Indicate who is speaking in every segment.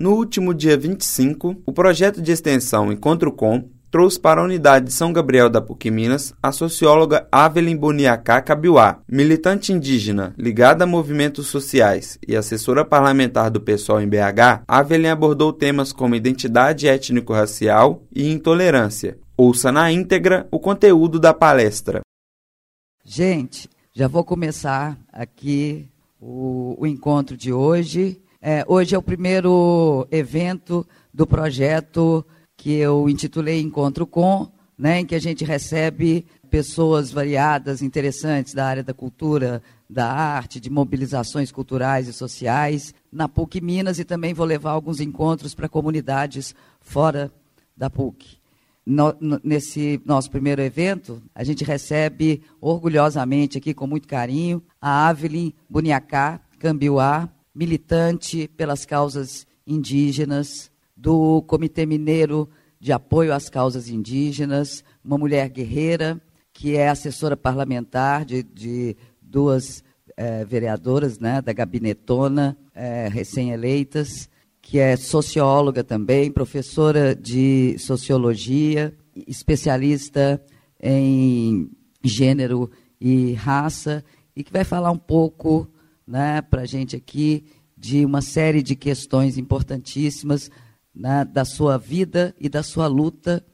Speaker 1: No último dia 25, o projeto de extensão Encontro Com trouxe para a unidade de São Gabriel da PUC Minas a socióloga Avelin Boniacá Cabiuá, militante indígena ligada a movimentos sociais e assessora parlamentar do PSOL em BH. Avelin abordou temas como identidade étnico-racial e intolerância. Ouça na íntegra o conteúdo da palestra.
Speaker 2: Gente, já vou começar aqui o, o encontro de hoje. É, hoje é o primeiro evento do projeto que eu intitulei Encontro Com, né, em que a gente recebe pessoas variadas, interessantes da área da cultura, da arte, de mobilizações culturais e sociais, na PUC Minas, e também vou levar alguns encontros para comunidades fora da PUC. No, nesse nosso primeiro evento, a gente recebe orgulhosamente aqui, com muito carinho, a Avelin Buniacá Cambiuá, militante pelas causas indígenas, do Comitê Mineiro de Apoio às Causas Indígenas, uma mulher guerreira, que é assessora parlamentar de, de duas é, vereadoras né, da Gabinetona, é, recém-eleitas, que é socióloga também, professora de sociologia, especialista em gênero e raça, e que vai falar um pouco né, para a gente aqui de uma série de questões importantíssimas né, da sua vida e da sua luta,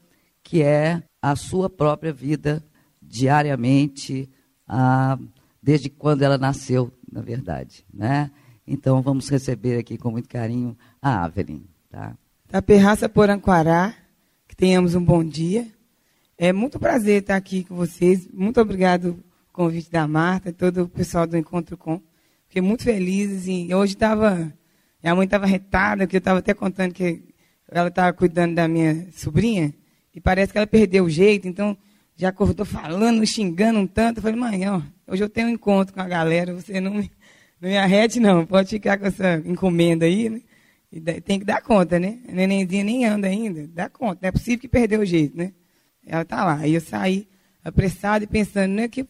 Speaker 2: que é a sua própria vida diariamente, a, desde quando ela nasceu, na verdade. Né? Então vamos receber aqui com muito carinho a Avelin. Tá?
Speaker 3: Da Perraça Poranquará, que tenhamos um bom dia. É muito prazer estar aqui com vocês. Muito obrigado pelo convite da Marta e todo o pessoal do Encontro Com. Fiquei muito feliz. Assim, hoje estava. Minha mãe estava retada, que eu estava até contando que ela estava cuidando da minha sobrinha e parece que ela perdeu o jeito, então já acordou falando, xingando um tanto. Eu falei, mãe, ó, hoje eu tenho um encontro com a galera, você não me, não me arrete, não, pode ficar com essa encomenda aí, né? E tem que dar conta, né? A nenenzinha nem anda ainda, dá conta, não é possível que perdeu o jeito, né? Ela está lá. Aí eu saí apressado e pensando, né, que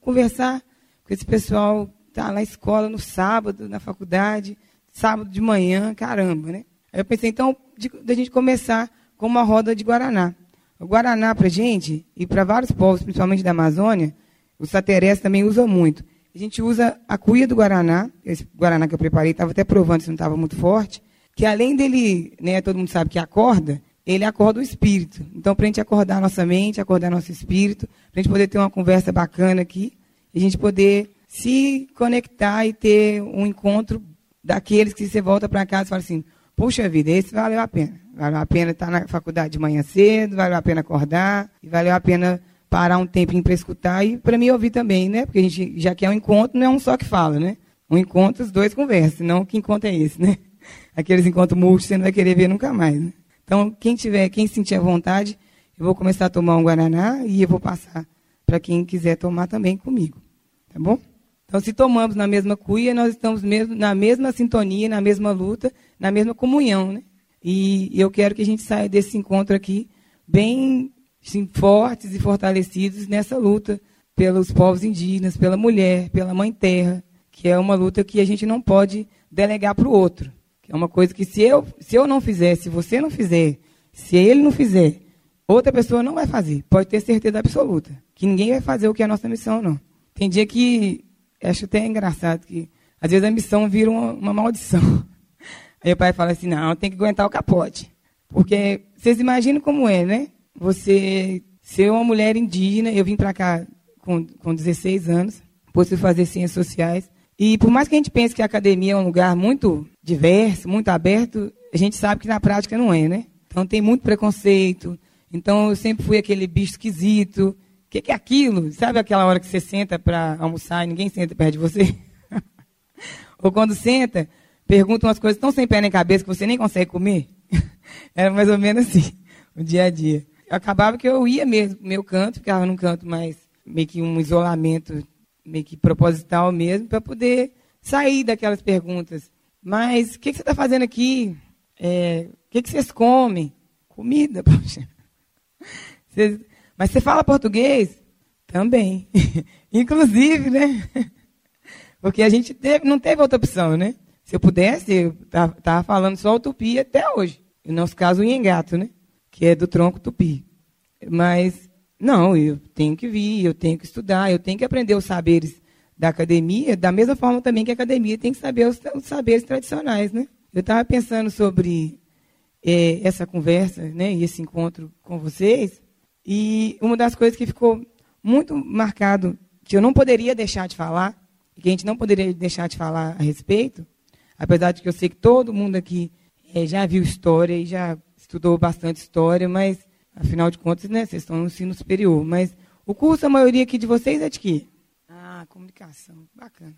Speaker 3: conversar com esse pessoal, tá na escola no sábado, na faculdade, sábado de manhã, caramba, né? Aí eu pensei, então, da gente começar com uma roda de Guaraná. O Guaraná, para gente, e para vários povos, principalmente da Amazônia, os saterés também usam muito. A gente usa a cuia do Guaraná, esse Guaraná que eu preparei, estava até provando se não estava muito forte, que além dele, né, todo mundo sabe que acorda, ele acorda o espírito. Então, para a gente acordar a nossa mente, acordar nosso espírito, para a gente poder ter uma conversa bacana aqui, e a gente poder se conectar e ter um encontro daqueles que você volta para casa e fala assim, puxa vida, esse valeu a pena. Valeu a pena estar na faculdade de manhã cedo, valeu a pena acordar, e valeu a pena parar um tempinho para escutar e para me ouvir também, né? Porque a gente já quer um encontro, não é um só que fala, né? Um encontro, os dois conversam, não que encontro é esse, né? Aqueles encontros múltiplos você não vai querer ver nunca mais, né? Então, quem tiver, quem sentir a vontade, eu vou começar a tomar um Guaraná e eu vou passar para quem quiser tomar também comigo. Tá bom? Então, se tomamos na mesma cuia, nós estamos mesmo na mesma sintonia, na mesma luta, na mesma comunhão. Né? E eu quero que a gente saia desse encontro aqui bem assim, fortes e fortalecidos nessa luta pelos povos indígenas, pela mulher, pela mãe terra, que é uma luta que a gente não pode delegar para o outro. É uma coisa que se eu, se eu não fizer, se você não fizer, se ele não fizer, outra pessoa não vai fazer. Pode ter certeza absoluta. Que ninguém vai fazer o que é a nossa missão, não. Tem dia que acho até engraçado que às vezes a missão vira uma, uma maldição. Aí o pai fala assim, não, tem que aguentar o capote. Porque vocês imaginam como é, né? Você ser uma mulher indígena, eu vim para cá com, com 16 anos, fui fazer ciências sociais. E por mais que a gente pense que a academia é um lugar muito diverso, muito aberto, a gente sabe que na prática não é, né? Então tem muito preconceito. Então eu sempre fui aquele bicho esquisito. O que, que, é aquilo? Sabe aquela hora que você senta para almoçar e ninguém senta perto de você? Ou quando senta, pergunta umas coisas tão sem pé nem cabeça que você nem consegue comer? Era mais ou menos assim, o dia a dia. Acabava que eu ia mesmo meu canto, ficava num canto mais, meio que um isolamento, meio que proposital mesmo, para poder sair daquelas perguntas. Mas o que, que, você está fazendo aqui? É, o que, que, vocês comem? Comida, poxa. Vocês, mas você fala português? Também. Inclusive, né? Porque a gente teve, não teve outra opção, né? Se eu pudesse, eu estava falando só o tupi até hoje. No nosso caso, o Inhengato, né? Que é do tronco tupi. Mas, não, eu tenho que vir, eu tenho que estudar, eu tenho que aprender os saberes da academia, da mesma forma também que a academia tem que saber os, os saberes tradicionais, né? Eu estava pensando sobre é, essa conversa, né, e esse encontro com vocês, e uma das coisas que ficou muito marcado, que eu não poderia deixar de falar, que a gente não poderia deixar de falar a respeito, apesar de que eu sei que todo mundo aqui é, já viu história e já estudou bastante história, mas, afinal de contas, né, vocês estão no ensino superior. Mas o curso, a maioria aqui de vocês é de quê? Ah, comunicação. Bacana.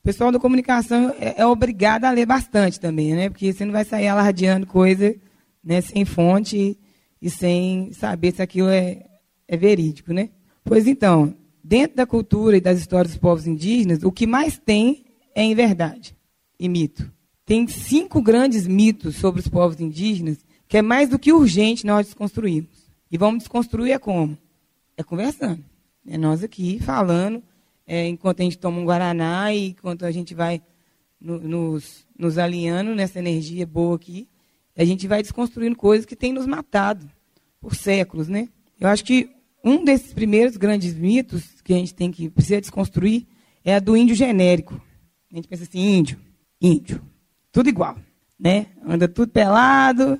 Speaker 3: O pessoal da comunicação é, é obrigado a ler bastante também, né? Porque você não vai sair alardeando coisa né, sem fonte e, sem saber se aquilo é, é verídico, né? Pois então, dentro da cultura e das histórias dos povos indígenas, o que mais tem é em verdade e mito. Tem cinco grandes mitos sobre os povos indígenas que é mais do que urgente nós desconstruirmos. E vamos desconstruir é como? É conversando. É nós aqui falando, é, enquanto a gente toma um Guaraná e enquanto a gente vai no, nos, nos alinhando nessa energia boa aqui, a gente vai desconstruindo coisas que têm nos matado por séculos, né? Eu acho que um desses primeiros grandes mitos que a gente tem que precisa desconstruir é a do índio genérico. A gente pensa assim, índio, índio, tudo igual, né? Anda tudo pelado,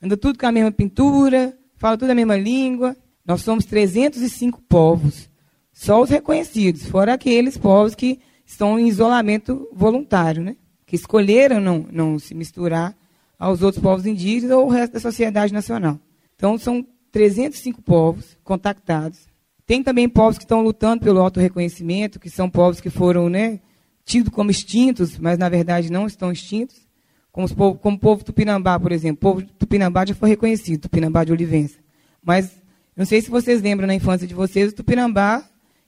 Speaker 3: anda tudo com a mesma pintura, fala tudo a mesma língua. Nós somos 305 povos, só os reconhecidos, fora aqueles povos que estão em isolamento voluntário, né? Que escolheram não, não se misturar aos outros povos indígenas ou o resto da sociedade nacional. Então, são 305 povos contactados. Tem também povos que estão lutando pelo autorreconhecimento, que são povos que foram né, tidos como extintos, mas na verdade não estão extintos, como, povo, como o povo tupinambá, por exemplo. O povo tupinambá já foi reconhecido, tupinambá de Olivença. Mas não sei se vocês lembram na infância de vocês, o tupinambá,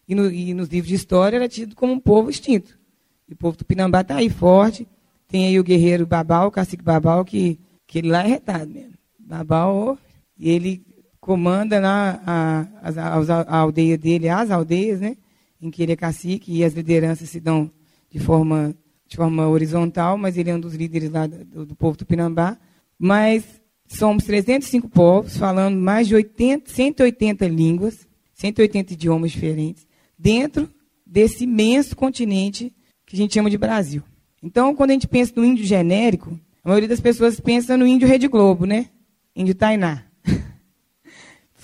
Speaker 3: e, no, e nos livros de história, era tido como um povo extinto. E o povo tupinambá está aí forte. Tem aí o guerreiro Babal, o cacique Babal, que, que ele lá é retado mesmo. Babal, ele comanda lá a, a, a, aldeia dele, as aldeias, né? Em que ele é cacique e as lideranças se dão de forma, de forma horizontal, mas ele é um dos líderes lá do, do povo tupinambá. Mas somos 305 povos, falando mais de 80, 180 línguas, 180 idiomas diferentes, dentro desse imenso continente que a gente chama de Brasil. Então, quando a gente pensa no índio genérico, a maioria das pessoas pensa no índio Rede Globo, né? Índio Tainá.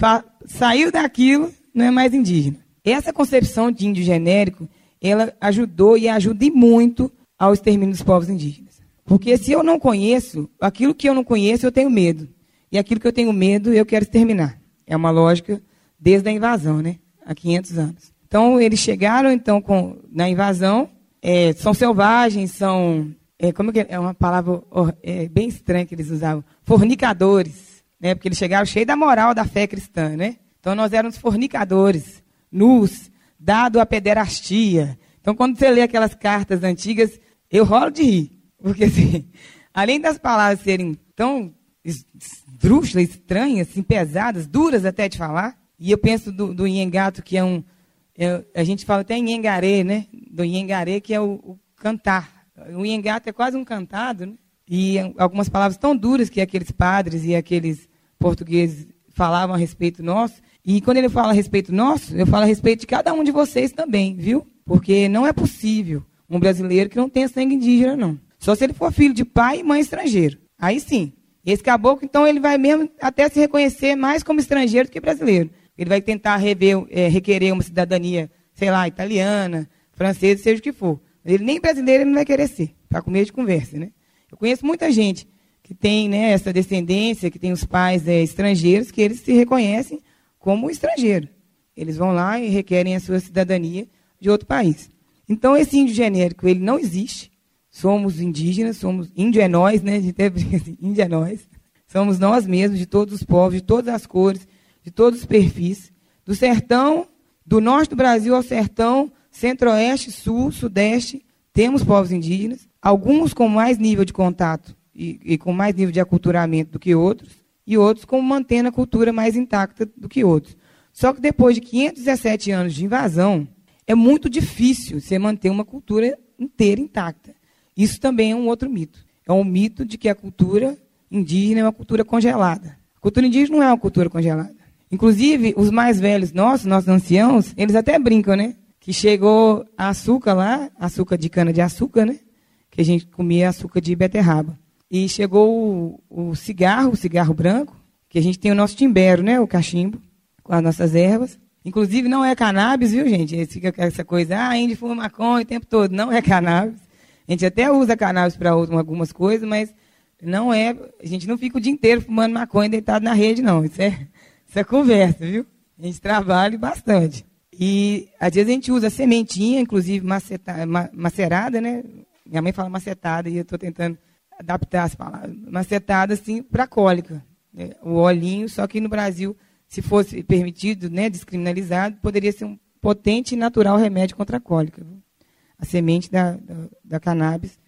Speaker 3: Saiu daquilo, não é mais indígena. Essa concepção de índio genérico ela ajudou e ajuda muito ao extermínio dos povos indígenas. Porque se eu não conheço, aquilo que eu não conheço, eu tenho medo. E aquilo que eu tenho medo, eu quero exterminar. É uma lógica desde a invasão, né? Há 500 anos. Então, eles chegaram, então, com, na invasão, é, são selvagens, são... É, como que é? é uma palavra é, bem estranha que eles usavam. Fornicadores. Né? Porque eles chegaram cheios da moral da fé cristã, né? Então, nós éramos fornicadores, nus, dado à pederastia. Então, quando você lê aquelas cartas antigas, eu rolo de rir. Porque, assim, além das palavras serem tão esdrúxulas, estranhas, assim, pesadas, duras até de falar, e eu penso do, do que é um. É, a gente fala até Inhengaré, né? Do Inhengaré, que é o, o cantar. O Inhengato é quase um cantado, né? E algumas palavras tão duras que aqueles padres e aqueles portugueses falavam a respeito nosso, e quando ele fala a respeito nosso, eu falo a respeito de cada um de vocês também, viu? Porque não é possível um brasileiro que não tenha sangue indígena, não. Só se ele for filho de pai e mãe estrangeiro. Aí sim. Esse caboclo, então, ele vai mesmo até se reconhecer mais como estrangeiro do que brasileiro. Ele vai tentar rever, é, requerer uma cidadania, sei lá, italiana, francesa, seja o que for. Ele nem brasileiro ele não vai querer ser, para comer de conversa, né? Eu conheço muita gente que tem né, essa descendência, que tem os pais é, estrangeiros, que eles se reconhecem como estrangeiro. Eles vão lá e requerem a sua cidadania de outro país. Então, esse índio genérico, ele não existe. Somos indígenas, somos índio é nós, né? De ter assim, índio é nós. Somos nós mesmos, de todos os povos, de todas as cores, de todos os perfis. Do sertão, do norte do Brasil ao sertão, centro-oeste, sul, sudeste, temos povos indígenas. Alguns com mais nível de contato e, e com mais nível de aculturamento do que outros e outros como mantendo a cultura mais intacta do que outros. Só que depois de 517 anos de invasão, é muito difícil você manter uma cultura inteira intacta. Isso também é um outro mito. É um mito de que a cultura indígena é uma cultura congelada. A cultura indígena não é uma cultura congelada. Inclusive, os mais velhos nossos, nossos anciãos, eles até brincam, né? Que chegou açúcar lá, açúcar de cana-de-açúcar, né? Que a gente comia açúcar de beterraba. E chegou o, o, cigarro, o cigarro branco, que a gente tem o nosso timbero, né? O cachimbo, com as nossas ervas. Inclusive, não é cannabis, viu, gente? Fica com essa coisa, ah, a Índia fuma maconha o tempo todo. Não é cannabis. A gente até usa cannabis para algumas coisas, mas não é. A gente não fica o dia inteiro fumando maconha deitado na rede, não. Isso é, é conversa, viu? A gente trabalha bastante. E às vezes a gente usa sementinha, inclusive maceta, macerada, né? Minha mãe fala macetada e eu estou tentando adaptar as palavras. Macetada, assim, para cólica. Né? O olhinho, só que no Brasil se fosse permitido, né, descriminalizado, poderia ser um potente e natural remédio contra a cólica. Viu? A semente da, da, da, cannabis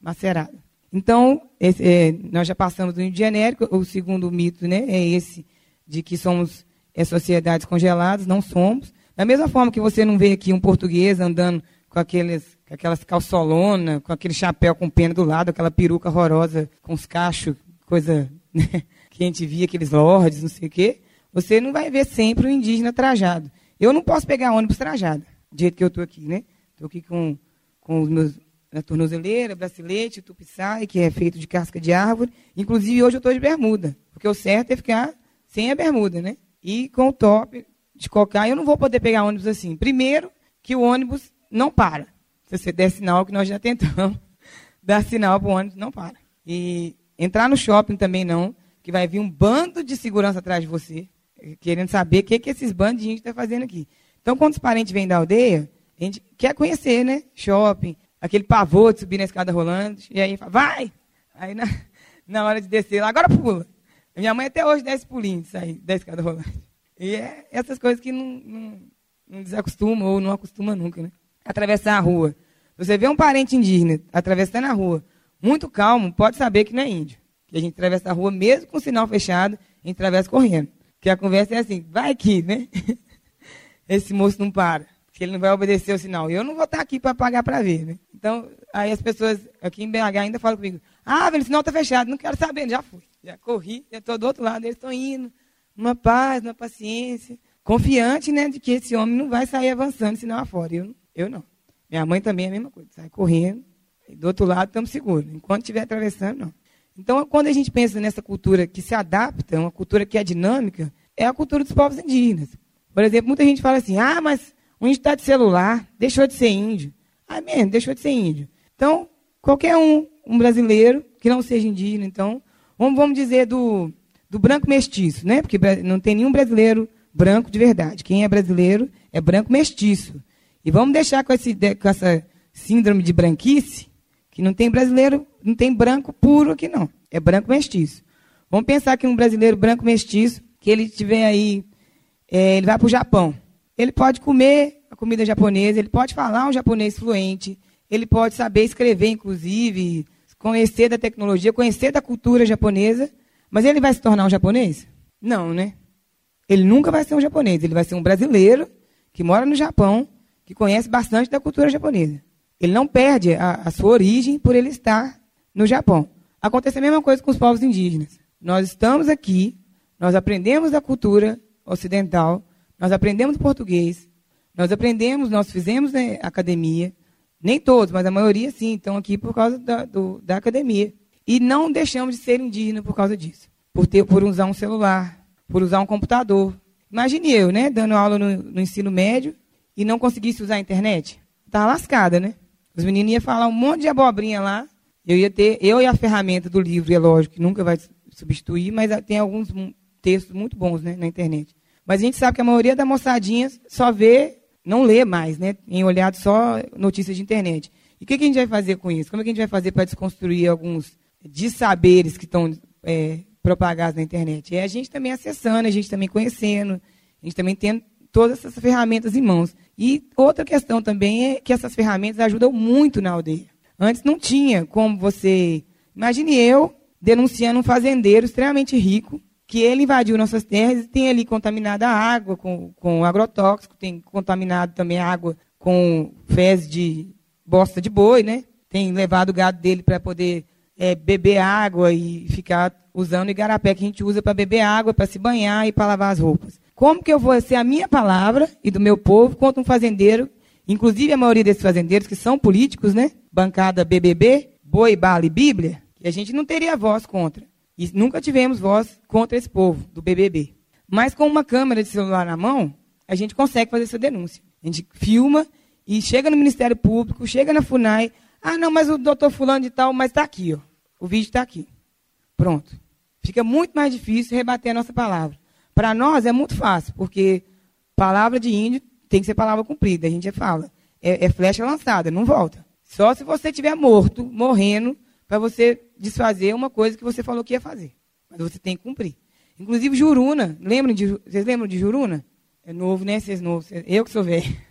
Speaker 3: macerada. Então, esse, é, nós já passamos do genérico. O segundo mito né, é esse de que somos é, sociedades congeladas. Não somos. Da mesma forma que você não vê aqui um português andando com aqueles, com aquelas calçolonas, com aquele chapéu com pena do lado, aquela peruca horrorosa com os cachos, coisa né, que a gente via, aqueles lords, não sei o quê. Você não vai ver sempre o indígena trajado. Eu não posso pegar ônibus trajado, do jeito que eu estou aqui, né? Estou aqui com, com os meus na tornozeleira, bracelete, tupiçai, que é feito de casca de árvore. Inclusive, hoje eu estou de bermuda, porque o certo é ficar sem a bermuda, né? E com o top de cocar, eu não vou poder pegar ônibus assim. Primeiro, que o ônibus não para. Se você der sinal, que nós já tentamos dar sinal para o ônibus, não para. E entrar no shopping também não, que vai vir um bando de segurança atrás de você querendo saber o que, que esses bandinhos estão fazendo aqui. Então, quando os parentes vêm da aldeia, a gente quer conhecer, né? Shopping, aquele pavor de subir na escada rolante, e aí fala, vai! Aí na, na hora de descer lá, agora pula. Minha mãe até hoje desce pulinho de sair da escada rolante. E é essas coisas que não, não, não desacostuma ou não acostuma nunca, né? Atravessar a rua. Você vê um parente indígena atravessando a rua, muito calmo, pode saber que não é índio. Que a gente atravessa a rua mesmo com o sinal fechado, a gente atravessa correndo. Que a conversa é assim, vai aqui, né? Esse moço não para, porque ele não vai obedecer o sinal. E eu não vou estar aqui para pagar para ver, né? Então, aí as pessoas aqui em BH ainda falam comigo, ah, velho, o sinal está fechado, não quero saber, já fui. Já corri, já estou do outro lado, eles estão indo, numa paz, numa paciência, confiante, né, de que esse homem não vai sair avançando sinal afora. Eu, eu não. Minha mãe também é a mesma coisa, sai correndo, do outro lado estamos seguros. Enquanto estiver atravessando, não. Então, quando a gente pensa nessa cultura que se adapta, uma cultura que é dinâmica, é a cultura dos povos indígenas. Por exemplo, muita gente fala assim: ah, mas o índio está de celular, deixou de ser índio. Ah, mesmo, deixou de ser índio. Então, qualquer um, um brasileiro que não seja indígena, então, vamos, vamos dizer do, do branco mestiço, né? Porque não tem nenhum brasileiro branco de verdade. Quem é brasileiro é branco mestiço. E vamos deixar com, esse, com essa síndrome de branquice, que não tem brasileiro, não tem branco puro aqui não. É branco mestiço. Vamos pensar que um brasileiro branco mestiço, que ele tiver aí, é, ele vai para o Japão. Ele pode comer a comida japonesa, ele pode falar um japonês fluente, ele pode saber escrever, inclusive, conhecer da tecnologia, conhecer da cultura japonesa, mas ele vai se tornar um japonês? Não, né? Ele nunca vai ser um japonês, ele vai ser um brasileiro que mora no Japão, que conhece bastante da cultura japonesa. Ele não perde a, a sua origem por ele estar no Japão. Acontece a mesma coisa com os povos indígenas. Nós estamos aqui, nós aprendemos da cultura ocidental, nós aprendemos português, nós aprendemos, nós fizemos né, academia, nem todos, mas a maioria sim, estão aqui por causa da, do, da academia. E não deixamos de ser indígena por causa disso. Por, ter, por usar um celular, por usar um computador. Imagine eu, né, dando aula no, no ensino médio e não conseguisse usar a internet. Estava lascada, né? Os meninos iam falar um monte de abobrinha lá. Eu ia ter, eu e a ferramenta do livro, é lógico que nunca vai substituir, mas tem alguns textos muito bons né, na internet. Mas a gente sabe que a maioria da moçadinha só vê, não lê mais, né? Em olhado só notícias de internet. E o que, que, a gente vai fazer com isso? Como é que a gente vai fazer para desconstruir alguns dissaberes que estão é, propagados na internet? É a gente também acessando, a gente também conhecendo, a gente também tendo todas essas ferramentas em mãos. E outra questão também é que essas ferramentas ajudam muito na aldeia. Antes não tinha como você. Imagine eu denunciando um fazendeiro extremamente rico, que ele invadiu nossas terras e tem ali contaminada a água com, com agrotóxico, tem contaminado também a água com fezes de bosta de boi, né? tem levado o gado dele para poder é, beber água e ficar usando o igarapé que a gente usa para beber água, para se banhar e para lavar as roupas. Como que eu vou ser a minha palavra e do meu povo contra um fazendeiro, inclusive a maioria desses fazendeiros que são políticos, né? Bancada BBB, boi, bala e bíblia, que a gente não teria voz contra. E nunca tivemos voz contra esse povo do BBB. Mas com uma câmera de celular na mão, a gente consegue fazer essa denúncia. A gente filma e chega no Ministério Público, chega na FUNAI. Ah, não, mas o doutor fulano de tal, mas está aqui, ó. O vídeo está aqui. Pronto. Fica muito mais difícil rebater a nossa palavra. Para nós é muito fácil, porque palavra de índio tem que ser palavra cumprida. A gente fala. É, é flecha lançada, não volta. Só se você estiver morto, morrendo, para você desfazer uma coisa que você falou que ia fazer. Mas você tem que cumprir. Inclusive Juruna, lembram de, vocês lembram de Juruna? É novo, né? Vocês novos. Eu que sou velho.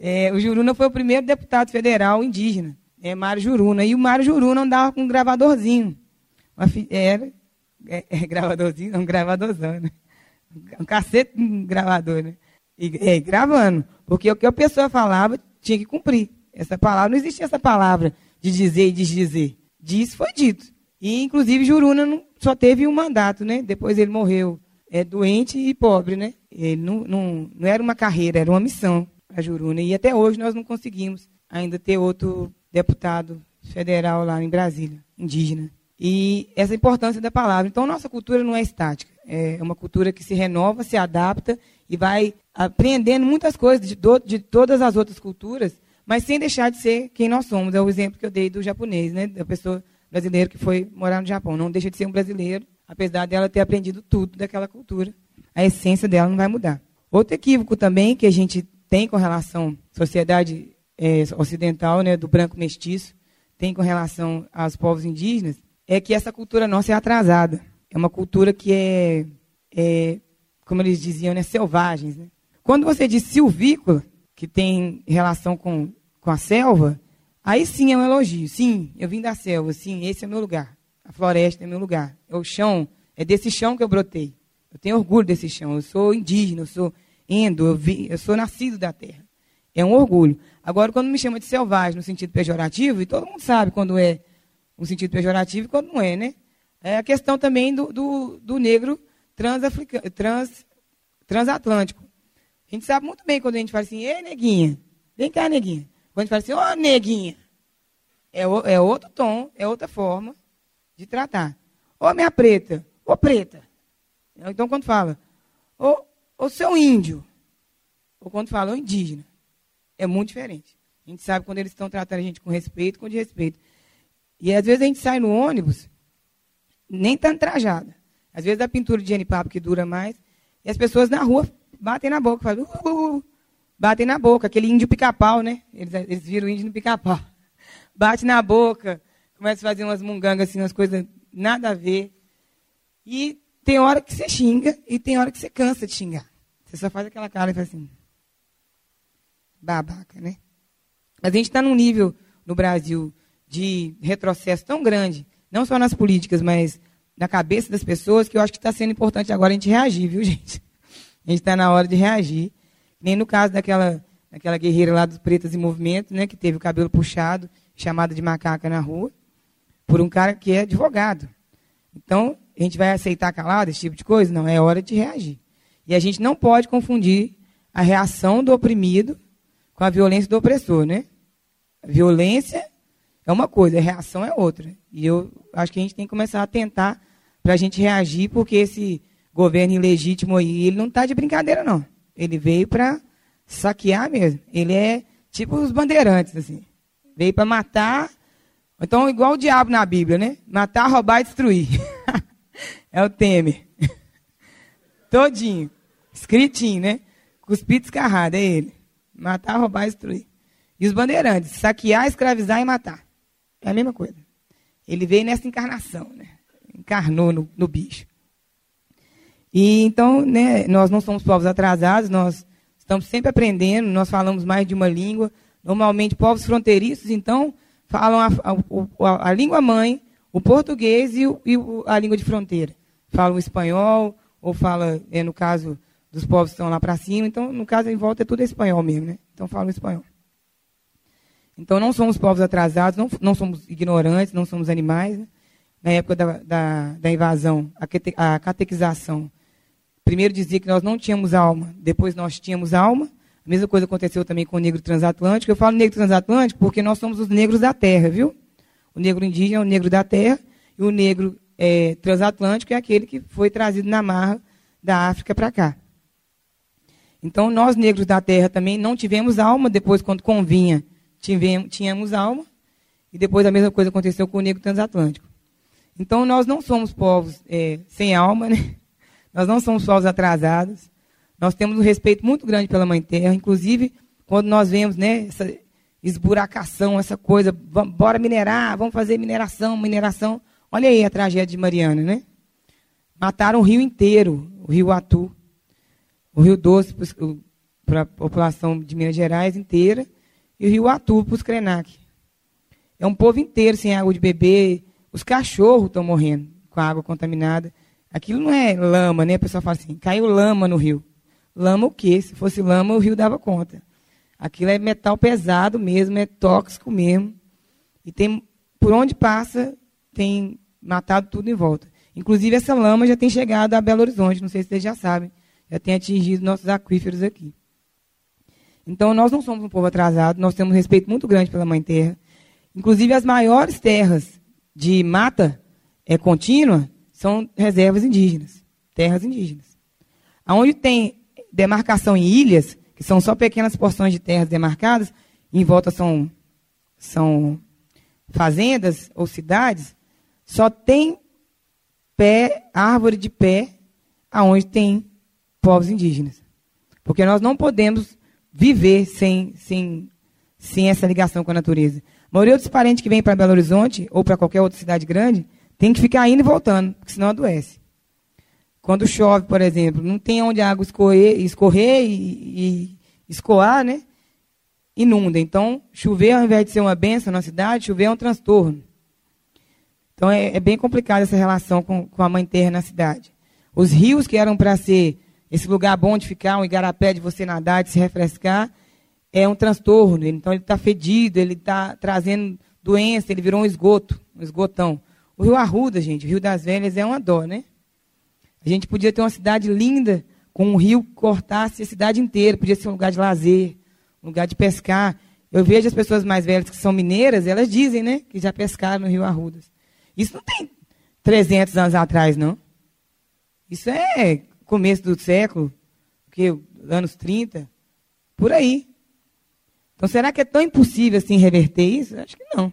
Speaker 3: É, o Juruna foi o primeiro deputado federal indígena. É Mário Juruna. E o Mário Juruna andava com um gravadorzinho. Uma, era é, é, gravadorzinho, um gravadorzão, né? Um cacete um gravador, né? E, é, gravando. Porque o que a pessoa falava tinha que cumprir. Essa palavra, não existia essa palavra de dizer e desdizer. Disso foi dito. E, inclusive, Juruna só teve um mandato, né? Depois ele morreu é, doente e pobre, né? Ele não, não, não era uma carreira, era uma missão a Juruna. E até hoje nós não conseguimos ainda ter outro deputado federal lá em Brasília, indígena. E essa importância da palavra. Então, nossa cultura não é estática. É uma cultura que se renova, se adapta e vai aprendendo muitas coisas de, do, de todas as outras culturas, mas sem deixar de ser quem nós somos. É o exemplo que eu dei do japonês, né? da pessoa brasileira que foi morar no Japão. Não deixa de ser um brasileiro, apesar dela ter aprendido tudo daquela cultura. A essência dela não vai mudar. Outro equívoco também que a gente tem com relação à sociedade é, ocidental, né, do branco mestiço, tem com relação aos povos indígenas, é que essa cultura nossa é atrasada. É uma cultura que é, é como eles diziam, né, selvagens. Né? Quando você diz silvícola, que tem relação com, com a selva, aí sim é um elogio. Sim, eu vim da selva, sim, esse é meu lugar. A floresta é meu lugar. É o chão, é desse chão que eu brotei. Eu tenho orgulho desse chão. Eu sou indígena, eu sou endo, eu, vi, eu sou nascido da terra. É um orgulho. Agora, quando me chama de selvagem no sentido pejorativo, e todo mundo sabe quando é um sentido pejorativo e quando não é, né? É a questão também do, do, do negro trans, transatlântico. A gente sabe muito bem quando a gente fala assim, ei, neguinha, vem cá, neguinha. Quando fala assim, oh, neguinha, é, o, é outro tom, é outra forma de tratar. Ô, minha preta, ô, preta. Então, quando fala, ô, ô seu índio, ou quando fala, ô, indígena, é muito diferente. A gente sabe quando eles estão tratando a gente com respeito, com desrespeito. E às vezes a gente sai no ônibus, nem tanto trajada. Às vezes a pintura de genipapo que dura mais, e as pessoas na rua batem na boca, falam, uh, uh, uh, batem na boca, aquele índio pica-pau, né? Eles, eles viram o índio no pica-pau. Bate na boca, começa a fazer umas mungangas, assim, umas coisas nada a ver. E tem hora que você xinga e tem hora que você cansa de xingar. Você só faz aquela cara e faz assim. Babaca, né? Mas a gente está num nível no Brasil de retrocesso tão grande, não só nas políticas, mas na cabeça das pessoas, que eu acho que está sendo importante agora a gente reagir, viu, gente? A gente está na hora de reagir. Nem no caso daquela, daquela guerreira lá dos Pretas em Movimento, né, que teve o cabelo puxado, chamada de macaca na rua, por um cara que é advogado. Então, a gente vai aceitar calado esse tipo de coisa? Não, é hora de reagir. E a gente não pode confundir a reação do oprimido com a violência do opressor, né? A violência é uma coisa, a reação é outra. E eu acho que a gente tem que começar a tentar para a gente reagir, porque esse governo ilegítimo aí, ele não está de brincadeira, não. Ele veio para saquear mesmo. Ele é tipo os bandeirantes, assim. Veio para matar. Então, igual o diabo na Bíblia, né? Matar, roubar e destruir. é o Temer. Todinho. Escritinho, né? Cuspido escarrado, é ele. Matar, roubar e destruir. E os bandeirantes, saquear, escravizar e matar. É a mesma coisa. Ele veio nessa encarnação, né? Encarnou no, no bicho. E então, né, nós não somos povos atrasados, nós estamos sempre aprendendo, nós falamos mais de uma língua. Normalmente, povos fronteiriços, então, falam a, a, a língua mãe, o português e, o, e, a língua de fronteira. Falam o espanhol, ou fala, é, no caso dos povos que estão lá para cima, então, no caso, em volta é tudo espanhol mesmo, né? Então, falam espanhol. Então, não somos povos atrasados, não, não somos ignorantes, não somos animais. Né? Na época da, da, da invasão, a, catequização, primeiro dizia que nós não tínhamos alma, depois nós tínhamos alma. A mesma coisa aconteceu também com o negro transatlântico. Eu falo negro transatlântico porque nós somos os negros da terra, viu? O negro indígena é o negro da terra e o negro é, transatlântico é aquele que foi trazido na marra da África para cá. Então, nós negros da terra também não tivemos alma, depois, quando convinha, tivemos, tínhamos alma, e depois a mesma coisa aconteceu com o negro transatlântico. Então, nós não somos povos é, sem alma, né? Nós não somos povos atrasados, nós temos um respeito muito grande pela Mãe Terra, inclusive quando nós vemos né, essa esburacação, essa coisa, bora minerar, vamos fazer mineração, mineração. Olha aí a tragédia de Mariana, né? Mataram o rio inteiro, o rio Atu o Rio Doce para a população de Minas Gerais inteira e o Rio Atu para os Krenak. É um povo inteiro sem água de beber. Os cachorros estão morrendo com a água contaminada. Aquilo não é lama, né? A pessoa fala assim, caiu lama no rio. Lama o quê? Se fosse lama, o rio dava conta. Aquilo é metal pesado mesmo, é tóxico mesmo. E tem, por onde passa, tem matado tudo em volta. Inclusive, essa lama já tem chegado a Belo Horizonte, não sei se vocês já sabem já tem atingido nossos aquíferos aqui. Então, nós não somos um povo atrasado, nós temos um respeito muito grande pela Mãe Terra. Inclusive, as maiores terras de mata é, contínua são reservas indígenas, terras indígenas. Onde tem demarcação em ilhas, que são só pequenas porções de terras demarcadas, em volta são, são fazendas ou cidades, só tem pé, árvore de pé, aonde tem povos indígenas. Porque nós não podemos viver sem, sem, sem essa ligação com a natureza. A maioria dos parentes que vem para Belo Horizonte ou para qualquer outra cidade grande tem que ficar indo e voltando, porque senão adoece. Quando chove, por exemplo, não tem onde a água escorrer, escorrer e, e escoar, né? Inunda. Então, chover, ao invés de ser uma benção na cidade, chover é um transtorno. Então, é, é bem complicada essa relação com, com a mãe terra na cidade. Os rios que eram para ser esse lugar bom de ficar, um igarapé de você nadar, de se refrescar, é um transtorno. Então ele está fedido, ele está trazendo doença, ele virou um esgoto, um esgotão. O Rio Arruda, gente, o Rio das Velhas é uma dó, né? A gente podia ter uma cidade linda, com um rio que cortasse a cidade inteira, podia ser um lugar de lazer, um lugar de pescar. Eu vejo as pessoas mais velhas que são mineiras, elas dizem, né, que já pescaram no Rio Arrudas. Isso não tem 300 anos atrás, não. Isso é começo do século, que anos 30, por aí. Então, será que é tão impossível assim reverter isso? Acho que não.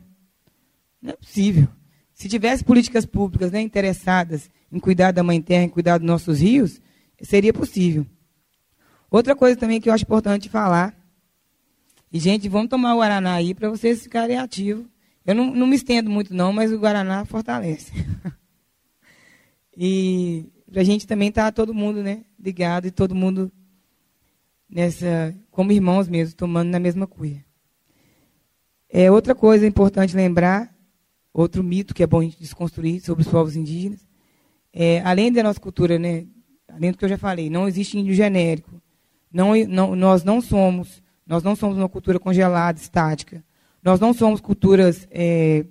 Speaker 3: Não é possível. Se tivesse políticas públicas né, interessadas em cuidar da mãe terra, em cuidar dos nossos rios, seria possível. Outra coisa também que eu acho importante falar. E, gente, vamos tomar o Guaraná aí para vocês ficarem ativos. Eu não, não me estendo muito, não, mas o Guaraná fortalece. e para a gente também estar tá todo mundo né, ligado e todo mundo nessa, como irmãos mesmo, tomando na mesma cuia. É, outra coisa importante lembrar, outro mito que é bom a gente desconstruir sobre os povos indígenas, é, além da nossa cultura, né, além do que eu já falei, não existe índio genérico. Não, não, nós não somos, nós não somos uma cultura congelada, estática. Nós não somos culturas é,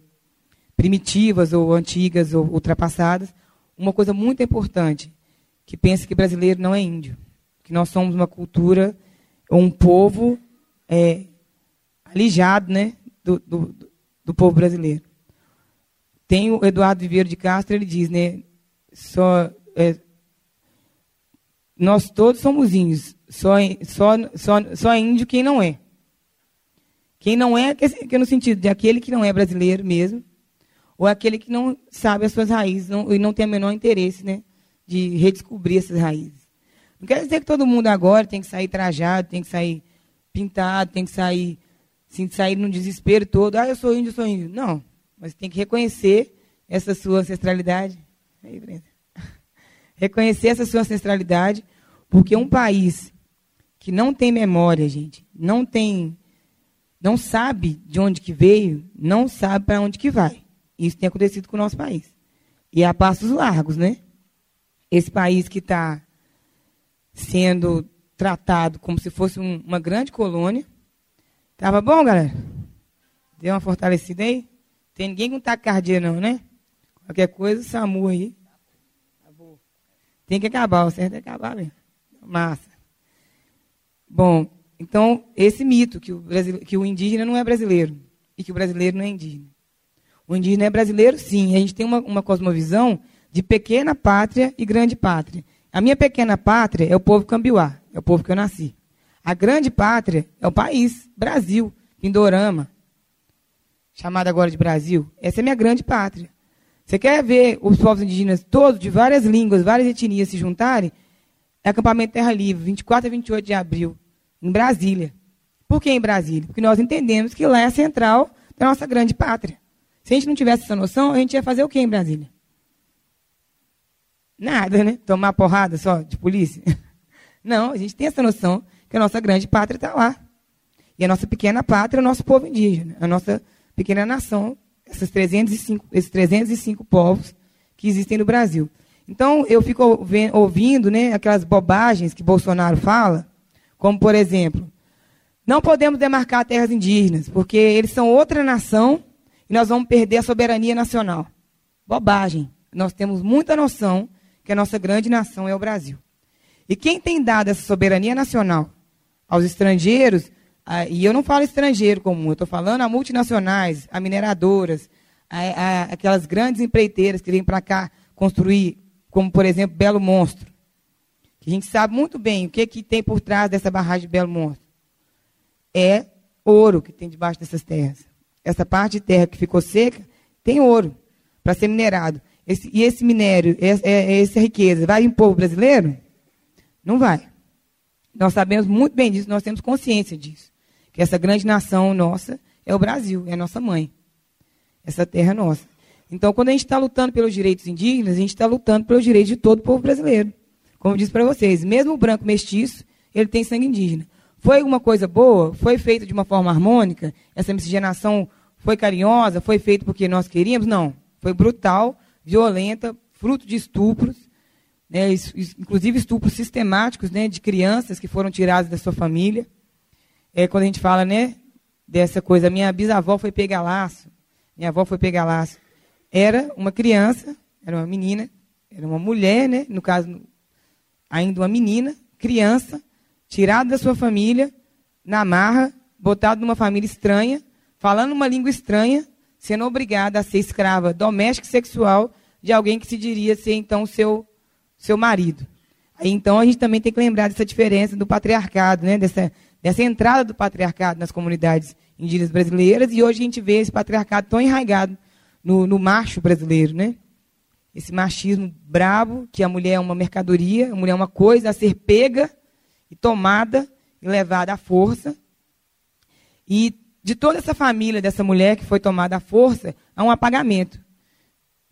Speaker 3: primitivas ou antigas ou ultrapassadas uma coisa muito importante, que pensa que brasileiro não é índio, que nós somos uma cultura, um povo é, alijado né, do, do, do povo brasileiro. Tem o Eduardo Viveiro de Castro, ele diz, né, só, é, nós todos somos índios, só, só, só, só índio quem não é. Quem não é, que é no sentido de aquele que não é brasileiro mesmo, ou aquele que não sabe as suas raízes não, e não tem o menor interesse né, de redescobrir essas raízes. Não quer dizer que todo mundo agora tem que sair trajado, tem que sair pintado, tem que sair, assim, sair num desespero todo. Ah, eu sou índio, eu sou índio. Não, mas tem que reconhecer essa sua ancestralidade. Aí, Brenda. Reconhecer essa sua ancestralidade, porque um país que não tem memória, gente, não tem, não sabe de onde que veio, não sabe para onde que vai. Isso tem acontecido com o nosso país. E a passos largos, né? Esse país que está sendo tratado como se fosse um, uma grande colônia. Tava bom, galera? Deu uma fortalecida aí? Tem ninguém com taquicardia não, né? Qualquer coisa, SAMU aí. Tem que acabar, o certo é acabar mesmo. Massa. Bom, então, esse mito que o, que o indígena não é brasileiro e que o brasileiro não é indígena. O indígena é brasileiro, sim. A gente tem uma, uma cosmovisão de pequena pátria e grande pátria. A minha pequena pátria é o povo cambiuá, é o povo que eu nasci. A grande pátria é o país, Brasil, Pindorama, chamado agora de Brasil. Essa é minha grande pátria. Você quer ver os povos indígenas todos, de várias línguas, várias etnias se juntarem? É acampamento Terra Livre, 24 a 28 de abril, em Brasília. Por que em Brasília? Porque nós entendemos que lá é a central da nossa grande pátria. Se a gente não tivesse essa noção, a gente ia fazer o que em Brasília? Nada, né? Tomar porrada só de polícia? Não, a gente tem essa noção que a nossa grande pátria está lá. E a nossa pequena pátria é o nosso povo indígena, a nossa pequena nação esses 305, esses 305 povos que existem no Brasil. Então, eu fico ouvindo né, aquelas bobagens que Bolsonaro fala, como, por exemplo, não podemos demarcar terras indígenas, porque eles são outra nação e nós vamos perder a soberania nacional. Bobagem. Nós temos muita noção que a nossa grande nação é o Brasil. E quem tem dado essa soberania nacional aos estrangeiros ah, e eu não falo estrangeiro comum, eu estou falando a multinacionais, a mineradoras, a, a, aquelas grandes empreiteiras que vêm para cá construir, como por exemplo Belo Monstro. A gente sabe muito bem o que, que tem por trás dessa barragem de Belo Monstro. É ouro que tem debaixo dessas terras. Essa parte de terra que ficou seca tem ouro para ser minerado. Esse, e esse minério, essa, essa riqueza, vai em povo brasileiro? Não vai. Nós sabemos muito bem disso, nós temos consciência disso que essa grande nação nossa é o Brasil, é a nossa mãe. Essa terra é nossa. Então, quando a gente está lutando pelos direitos indígenas, a gente está lutando pelos direitos de todo o povo brasileiro. Como eu disse para vocês, mesmo o branco mestiço, ele tem sangue indígena. Foi uma coisa boa? Foi feita de uma forma harmônica? Essa miscigenação foi carinhosa? Foi feita porque nós queríamos? Não. Foi brutal, violenta, fruto de estupros, né, inclusive estupros sistemáticos né, de crianças que foram tiradas da sua família é quando a gente fala, né, dessa coisa, minha bisavó foi pegar laço, minha avó foi pegar laço. Era uma criança, era uma menina, era uma mulher, né, no caso, ainda uma menina, criança, tirada da sua família, na marra, botada numa família estranha, falando uma língua estranha, sendo obrigada a ser escrava doméstica e sexual de alguém que se diria ser então seu seu marido. Aí, então a gente também tem que lembrar dessa diferença do patriarcado, né, dessa dessa entrada do patriarcado nas comunidades indígenas brasileiras, e hoje a gente vê esse patriarcado tão enraizado no, no macho brasileiro, né? Esse machismo brabo, que a mulher é uma mercadoria, a mulher é uma coisa a ser pega e tomada e levada à força. E de toda essa família dessa mulher que foi tomada à força, há um apagamento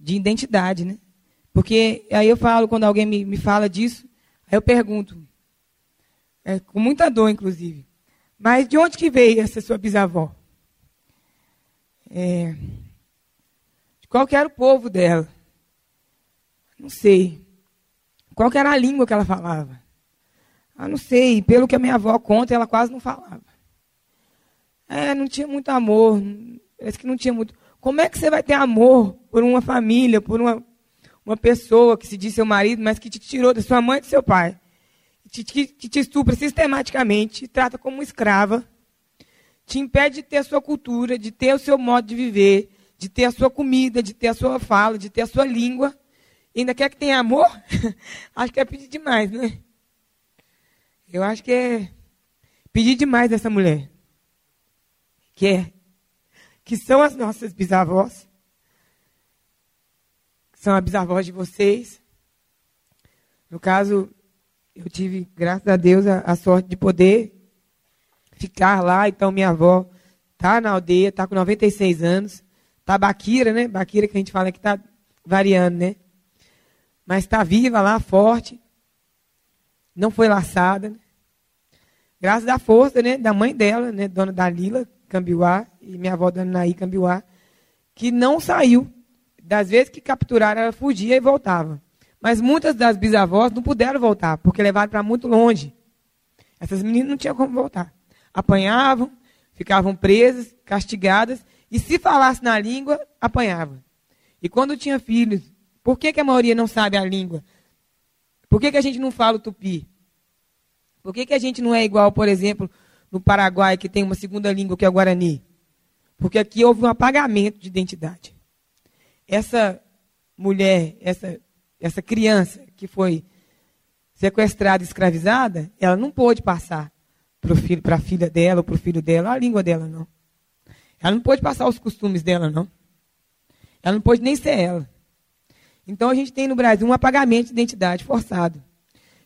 Speaker 3: de identidade, né? Porque aí eu falo, quando alguém me, me fala disso, aí eu pergunto, é, com muita dor, inclusive. Mas de onde que veio essa sua bisavó? É, de qual era o povo dela? Não sei. Qual era a língua que ela falava? Ah, não sei. Pelo que a minha avó conta, ela quase não falava. É, não tinha muito amor. Parece que não tinha muito. Como é que você vai ter amor por uma família, por uma, uma pessoa que se diz seu marido, mas que te tirou da sua mãe e do seu pai? Que, que te estupra sistematicamente, te trata como escrava, te impede de ter a sua cultura, de ter o seu modo de viver, de ter a sua comida, de ter a sua fala, de ter a sua língua, e ainda quer que tenha amor? acho que é pedir demais, né? Eu acho que é pedir demais dessa mulher. Que é, que são as nossas bisavós, são as bisavós de vocês. No caso, eu tive, graças a Deus, a, a, sorte de poder ficar lá. Então, minha avó está na aldeia, está com 96 anos. Está Baquira, né? Baquira que a gente fala que está variando, né? Mas está viva lá, forte. Não foi laçada. Né? Graças à força né, da mãe dela, né, dona Dalila Cambiuá, e minha avó dona Naí Cambiuá, que não saiu. Das vezes que capturaram, ela fugia e voltava. Mas muitas das bisavós não puderam voltar, porque levaram para muito longe. Essas meninas não tinham como voltar. Apanhavam, ficavam presas, castigadas, E se falasse na língua, apanhava. E quando tinha filhos, por que, que a maioria não sabe a língua? Por que, que a gente não fala o tupi? Por que, que a gente não é igual, por exemplo, no Paraguai, que tem uma segunda língua que é o Guarani? Porque aqui houve um apagamento de identidade. Essa mulher, essa, essa criança que foi sequestrada, escravizada, ela não pôde passar para a filha dela ou para o filho dela a língua dela, não. Ela não pôde passar os costumes dela, não. Ela não pôde nem ser ela. Então a gente tem no Brasil um apagamento de identidade forçado.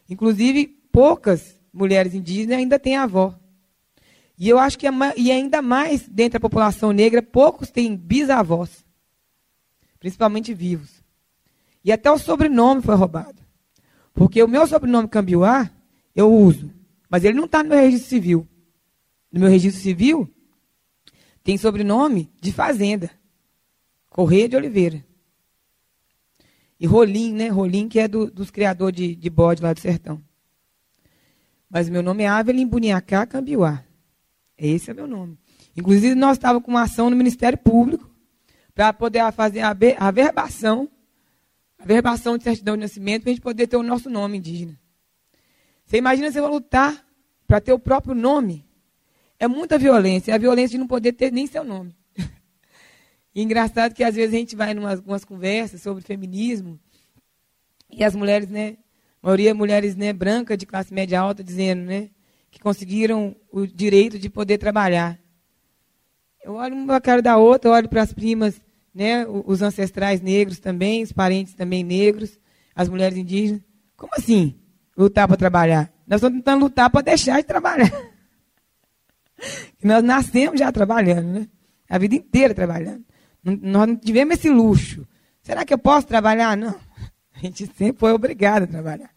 Speaker 3: Inclusive, poucas mulheres indígenas ainda têm avó. E eu acho que, e ainda mais dentro da população negra, poucos têm bisavós. Principalmente vivos. E até o sobrenome foi roubado. Porque o meu sobrenome Cambiuá, eu uso. Mas ele não está no meu registro civil. No meu registro civil, tem sobrenome de fazenda. Correia de Oliveira. E Rolim, né? Rolim, que é do, dos criadores de, de bode lá do sertão. Mas meu nome é Avelin Buniacá Cambiuá. Esse é meu nome. Inclusive, nós estávamos com uma ação no Ministério Público para poder fazer a, a verbação, de certidão de nascimento, para a gente poder ter o nosso nome indígena. Você imagina você vai lutar para ter o próprio nome? é muita violência. É a violência de não poder ter nem seu nome. E engraçado que às vezes a gente vai em umas conversas sobre feminismo e as mulheres, né, a maioria mulheres, né, brancas de classe média alta dizendo, né, que conseguiram o direito de poder trabalhar. Eu olho uma cara da outra, olho para as primas, né, os ancestrais negros também, os parentes também negros, as mulheres indígenas. Como assim? Lutar para trabalhar? Nós estamos tentando lutar para deixar de trabalhar. Nós nascemos já trabalhando, né? A vida inteira trabalhando. Nós não tivemos esse luxo. Será que eu posso trabalhar? Não. A gente sempre foi obrigado a trabalhar.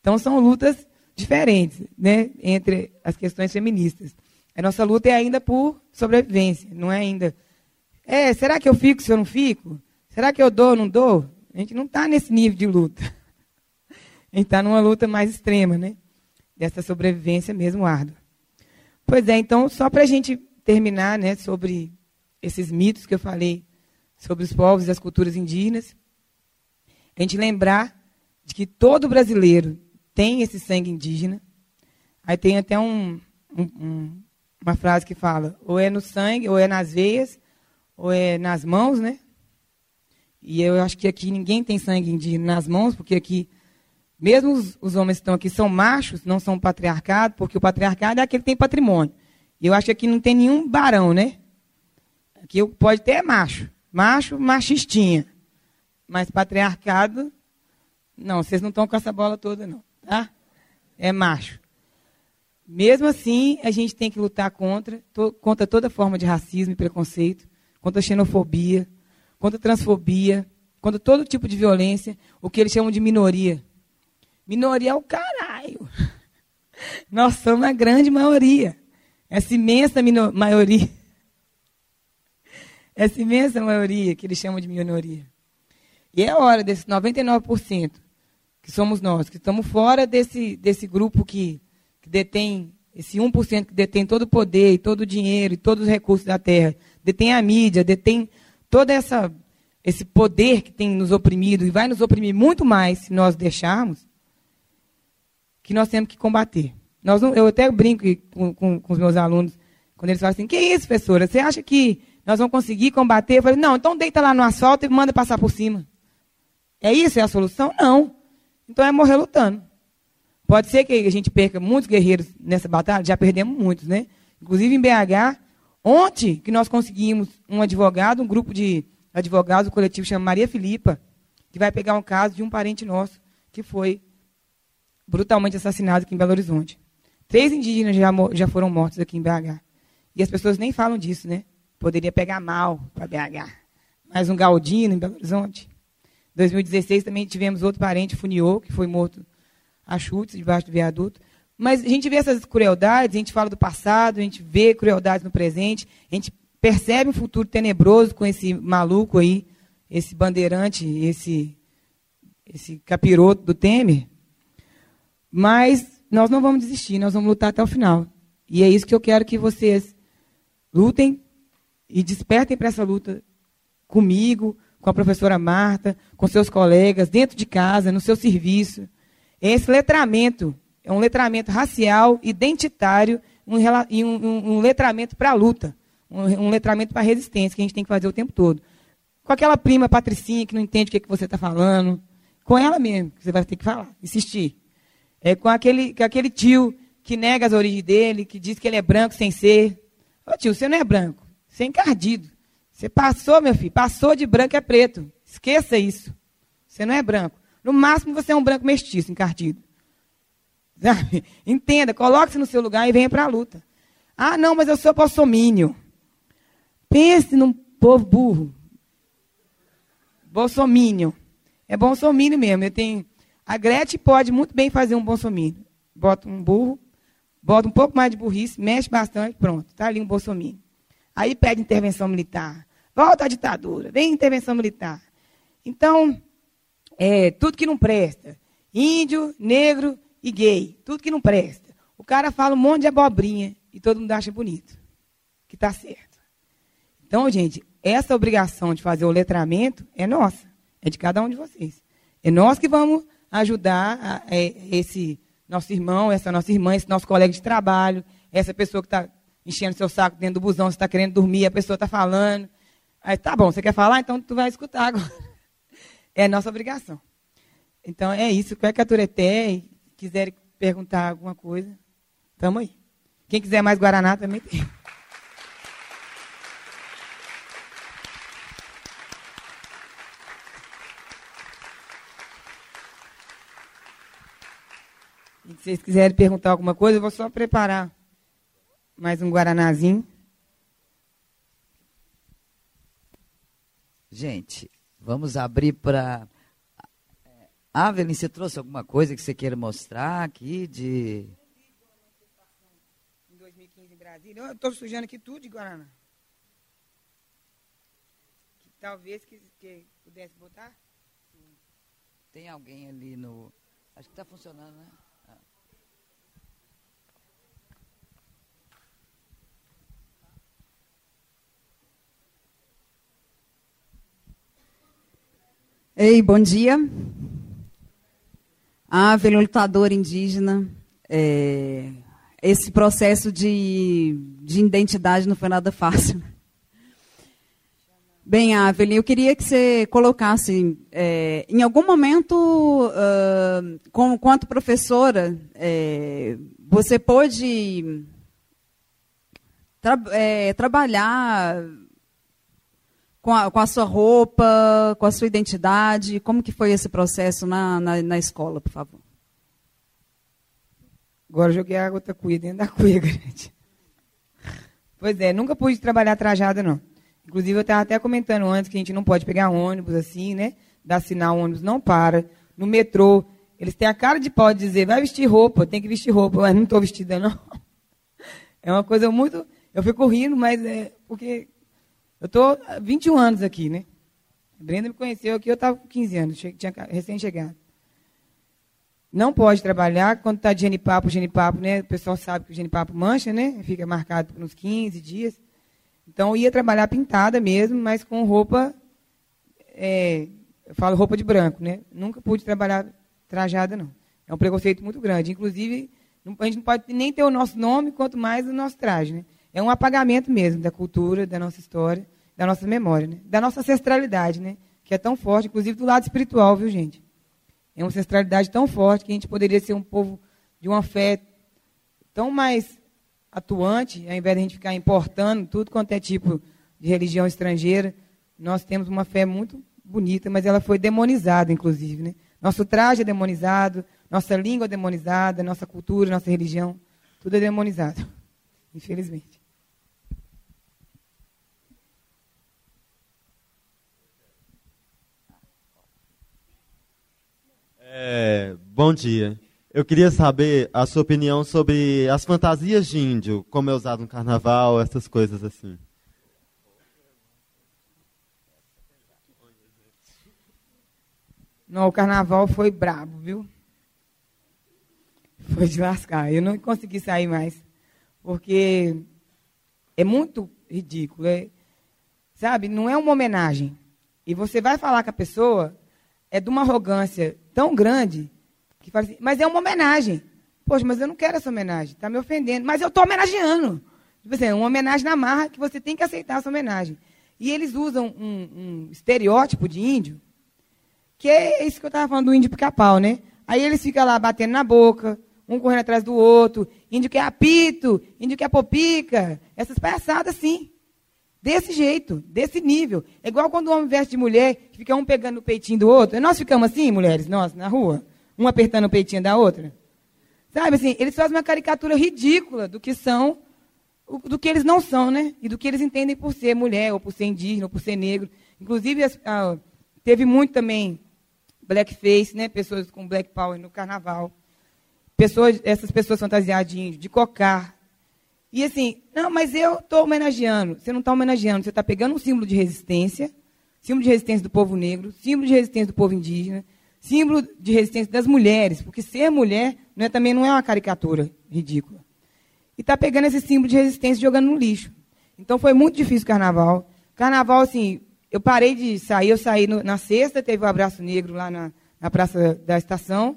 Speaker 3: Então são lutas diferentes, né, entre as questões feministas. A nossa luta é ainda por sobrevivência, não é ainda. É, será que eu fico se eu não fico? Será que eu dou ou não dou? A gente não está nesse nível de luta. A gente está numa luta mais extrema, né? Dessa sobrevivência mesmo árdua. Pois é, então, só para a gente terminar né, sobre esses mitos que eu falei sobre os povos e as culturas indígenas, a gente lembrar de que todo brasileiro tem esse sangue indígena. Aí tem até um, um, uma frase que fala: ou é no sangue, ou é nas veias, ou é nas mãos, né? E eu acho que aqui ninguém tem sangue indígena nas mãos, porque aqui mesmo os, os, homens que estão aqui são machos, não são patriarcado, porque o patriarcado é aquele que tem patrimônio. E eu acho que aqui não tem nenhum barão, né? Aqui pode ter macho. Macho, machistinha. Mas patriarcado, não, vocês não estão com essa bola toda, não. Tá? É macho. Mesmo assim, a gente tem que lutar contra, to, contra toda forma de racismo e preconceito, contra xenofobia, contra transfobia, contra todo tipo de violência, o que eles chamam de minoria. Minoria é o caralho. Nós somos a grande maioria. Essa imensa maioria. Essa imensa maioria que eles chamam de minoria. E é hora desses 99% que somos nós, que estamos fora desse, desse grupo que, que detém, esse 1% que detém todo o poder e todo o dinheiro e todos os recursos da terra, detém a mídia, detém todo essa, esse poder que tem nos oprimido e vai nos oprimir muito mais se nós deixarmos, que nós temos que combater. Nós não, eu até brinco com, com, com, os meus alunos, quando eles falam assim, que isso, professora? Você acha que nós vamos conseguir combater? Eu falei, não, então deita lá no asfalto e manda passar por cima. É isso? É a solução? Não. Então é morrer lutando. Pode ser que a gente perca muitos guerreiros nessa batalha, já perdemos muitos, né? Inclusive em BH, ontem que nós conseguimos um advogado, um grupo de advogados, o coletivo chama Maria Filipa, que vai pegar um caso de um parente nosso que foi brutalmente assassinado aqui em Belo Horizonte. Três indígenas já, já foram mortos aqui em BH. E as pessoas nem falam disso, né? Poderia pegar mal para BH. Mais um Galdino em Belo Horizonte. Em 2016 também tivemos outro parente, Funiô, que foi morto a chutes debaixo do viaduto. Mas a gente vê essas crueldades, a gente fala do passado, a gente vê crueldades no presente, a gente percebe um futuro tenebroso com esse maluco aí, esse bandeirante, esse, esse capiroto do Temer. Mas nós não vamos desistir, nós vamos lutar até o final. E é isso que eu quero que vocês lutem e despertem para essa luta comigo, com a professora Marta, com seus colegas, dentro de casa, no seu serviço. Esse letramento é um letramento racial, identitário um, e um, um, letramento para a luta, um, letramento para a resistência que a gente tem que fazer o tempo todo. Com aquela prima patricinha que não entende o que, é que você está falando, com ela mesmo, que você vai ter que falar, insistir. É com aquele, com aquele tio que nega as origens dele, que diz que ele é branco sem ser. Ô tio, você não é branco, você é encardido. Você passou, meu filho, passou de branco é preto. Esqueça isso. Você não é branco. No máximo você é um branco mestiço, encardido. Sabe? Entenda, coloque-se no seu lugar e venha para a luta. Ah, não, mas eu sou bolsomínio. Pense num povo burro. Bolsomínio. É bolsomínio mesmo. Eu tenho... A Gretchen pode muito bem fazer um bolsomínio. Bota um burro, bota um pouco mais de burrice, mexe bastante, pronto. Está ali um bolsomínio. Aí pede intervenção militar. Volta à ditadura, vem intervenção militar. Então, é, tudo que não presta. Índio, negro e gay. Tudo que não presta. O cara fala um monte de abobrinha e todo mundo acha bonito. Que está certo. Então, gente, essa obrigação de fazer o letramento é nossa. É de cada um de vocês. É nós que vamos ajudar a, a, é, esse nosso irmão, essa nossa irmã, esse nosso colega de trabalho, essa pessoa que está enchendo seu saco dentro do busão, você está querendo dormir, a pessoa está falando. Aí, tá bom, você quer falar? Então tu vai escutar agora. É nossa obrigação. Então é isso. Qualquer Tureté, quiser perguntar alguma coisa, tamo aí. Quem quiser mais Guaraná também tem. E se vocês quiserem perguntar alguma coisa, eu vou só preparar mais um guaranazinho.
Speaker 2: Gente, vamos abrir para. Ah, Avelin, você trouxe alguma coisa que você queira mostrar aqui de.
Speaker 3: Em 2015 em Brasília. Eu estou sujando aqui tudo de Guaraná. Que talvez que, que pudesse botar.
Speaker 2: Tem alguém ali no. Acho que está funcionando, né?
Speaker 4: Ei, bom dia. Ave, lutador indígena. É, esse processo de, de identidade não foi nada fácil. Bem, Avelin, eu queria que você colocasse, é, em algum momento, uh, com, quanto professora, é, você pôde tra é, trabalhar com a, com a sua roupa, com a sua identidade? Como que foi esse processo na, na, na escola, por favor?
Speaker 3: Agora joguei a da cuia dentro da cuia grande. Pois é, nunca pude trabalhar trajada, não. Inclusive, eu estava até comentando antes que a gente não pode pegar ônibus assim, né? Dar sinal, ônibus não para. No metrô, eles têm a cara de pau de dizer, vai vestir roupa, tem que vestir roupa. Mas não estou vestida, não. É uma coisa muito... Eu fico rindo, mas é porque eu estou há 21 anos aqui, né? A Brenda me conheceu aqui, eu estava com 15 anos, tinha recém-chegado. Não pode trabalhar quando está de genipapo, genipapo, né? O pessoal sabe que o genipapo mancha, né? Fica marcado por uns 15 dias. Então, ia trabalhar pintada mesmo, mas com roupa, é, eu falo roupa de branco, né? Nunca pude trabalhar trajada, não. É um preconceito muito grande. Inclusive, a gente não pode nem ter o nosso nome, quanto mais o nosso traje, né? É um apagamento mesmo da cultura, da nossa história da nossa memória, né? da nossa ancestralidade, né? que é tão forte, inclusive do lado espiritual, viu, gente? É uma ancestralidade tão forte que a gente poderia ser um povo de uma fé tão mais atuante, ao invés de a gente ficar importando tudo quanto é tipo de religião estrangeira. Nós temos uma fé muito bonita, mas ela foi demonizada, inclusive. Né? Nosso traje é demonizado, nossa língua é demonizada, nossa cultura, nossa religião, tudo é demonizado, infelizmente.
Speaker 5: É, bom dia. Eu queria saber a sua opinião sobre as fantasias de índio, como é usado no carnaval, essas coisas assim.
Speaker 3: Não, o carnaval foi brabo, viu? Foi de lascar. Eu não consegui sair mais. Porque é muito ridículo. É, sabe? Não é uma homenagem. E você vai falar com a pessoa, é de uma arrogância tão grande, que fala assim, mas é uma homenagem. Poxa, mas eu não quero essa homenagem, está me ofendendo. Mas eu estou homenageando. Tipo assim, uma homenagem na marra que você tem que aceitar essa homenagem. E eles usam um, um estereótipo de índio, que é isso que eu estava falando do índio pica-pau, né? Aí eles ficam lá batendo na boca, um correndo atrás do outro, índio que é apito, índio que é popica, essas palhaçadas assim. Desse jeito, desse nível. É igual quando o homem veste de mulher, fica um pegando o peitinho do outro. Nós ficamos assim, mulheres, nós, na rua, um apertando o peitinho da outra. Sabe assim, eles fazem uma caricatura ridícula do que são, do que eles não são, né? E do que eles entendem por ser mulher, ou por ser indígena, ou por ser negro. Inclusive, teve muito também blackface, né? Pessoas com black power no carnaval. Pessoas, essas pessoas fantasiadas de índio, de cocar, e assim, não, mas eu estou homenageando. Você não está homenageando, você está pegando um símbolo de resistência, símbolo de resistência do povo negro, símbolo de resistência do povo indígena, símbolo de resistência das mulheres, porque ser mulher não é, também não é uma caricatura ridícula. E está pegando esse símbolo de resistência e jogando no lixo. Então foi muito difícil o carnaval. Carnaval, assim, eu parei de sair, eu saí no, na sexta, teve o um Abraço Negro lá na, na Praça da Estação.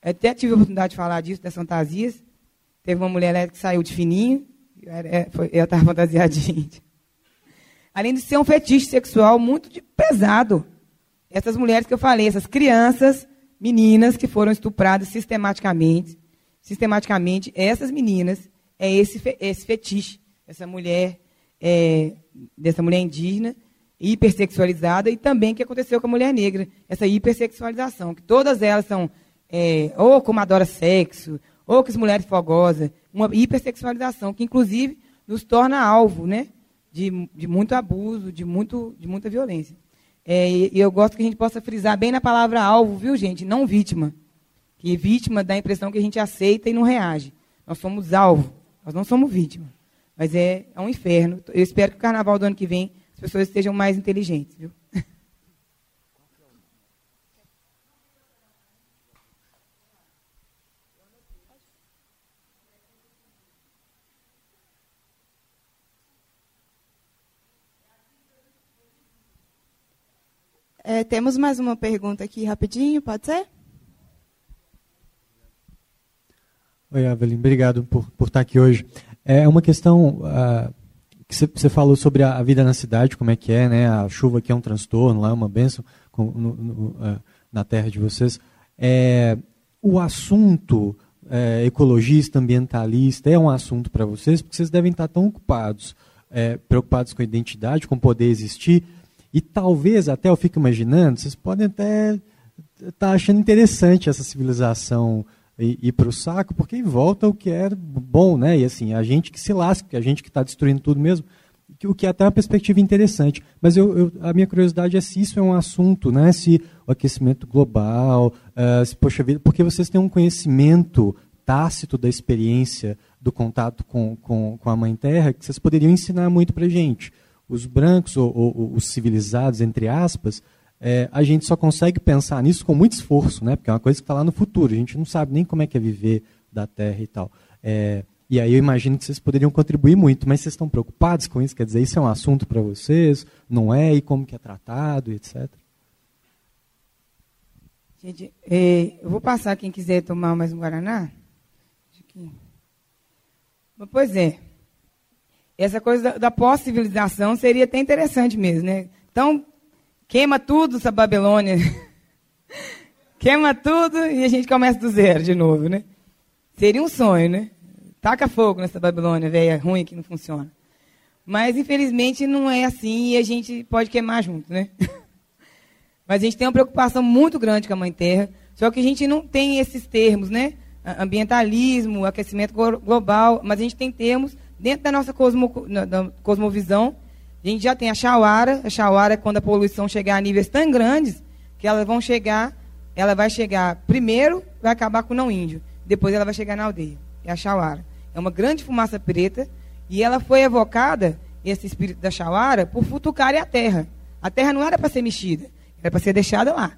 Speaker 3: Até tive a oportunidade de falar disso, das fantasias. Teve uma mulher que saiu de fininho, eu estava índia. Além de ser um fetiche sexual muito pesado. Essas mulheres que eu falei, essas crianças, meninas que foram estupradas sistematicamente, sistematicamente, essas meninas, é esse, esse fetiche, essa mulher, é, dessa mulher indígena, hipersexualizada, e também que aconteceu com a mulher negra, essa hipersexualização, que todas elas são é, ou como adora sexo, ou que as mulheres fogosas, uma hipersexualização, que inclusive nos torna alvo né, de, de muito abuso, de, muito, de muita violência. É, e, eu gosto que a gente possa frisar bem na palavra alvo, viu, gente? Não vítima. Que vítima dá a impressão que a gente aceita e não reage. Nós somos alvo, nós não somos vítima. Mas é, é um inferno. Eu espero que o carnaval do ano que vem as pessoas estejam mais inteligentes, viu?
Speaker 6: É, temos mais uma pergunta aqui rapidinho, pode ser?
Speaker 7: Oi, Evelyn, obrigado por, por estar aqui hoje. É uma questão uh, que você falou sobre a, a, vida na cidade, como é que é, né? A chuva aqui é um transtorno, lá é uma benção com, no, no, uh, na terra de vocês. É, o assunto é, ecologista, ambientalista, é um assunto para vocês, porque vocês devem estar tão ocupados, é, preocupados com a identidade, com poder existir, e talvez até eu fico imaginando, vocês podem até estar tá achando interessante essa civilização ir, para o saco, porque volta o que é bom, né? E assim, a gente que se lasca, a gente que está destruindo tudo mesmo, o que é até uma perspectiva interessante. Mas eu, eu, a minha curiosidade é se isso é um assunto, né? Se o aquecimento global, uh, se, poxa vida, porque vocês têm um conhecimento tácito da experiência do contato com, com, com a Mãe Terra que vocês poderiam ensinar muito para gente os brancos ou, ou, os civilizados, entre aspas, é, a gente só consegue pensar nisso com muito esforço, né? porque é uma coisa que está lá no futuro, a gente não sabe nem como é que é viver da Terra e tal. É, e aí eu imagino que vocês poderiam contribuir muito, mas vocês estão preocupados com isso? Quer dizer, isso é um assunto para vocês? Não é? E como que é tratado, etc.
Speaker 3: Gente, é, eu vou passar quem quiser tomar mais um Guaraná. Pois é essa coisa da, da pós-civilização seria até interessante mesmo, né? Então, queima tudo essa Babilônia. queima tudo e a gente começa do zero de novo, né? Seria um sonho, né? Taca fogo nessa Babilônia velha, ruim, que não funciona. Mas, infelizmente, não é assim e a gente pode queimar junto, né? Mas a gente tem uma preocupação muito grande com a Mãe Terra, só que a gente não tem esses termos, né? Ambientalismo, aquecimento global, mas a gente tem termos Dentro da nossa cosmo, da cosmovisão, a gente já tem a Chauara. A Chauara é quando a poluição chegar a níveis tão grandes que elas vão chegar, ela vai chegar primeiro, vai acabar com o não índio, depois ela vai chegar na aldeia. É a Chauara. É uma grande fumaça preta e ela foi evocada, esse espírito da Chauara, por futucarem a terra. A terra não era para ser mexida, era para ser deixada lá.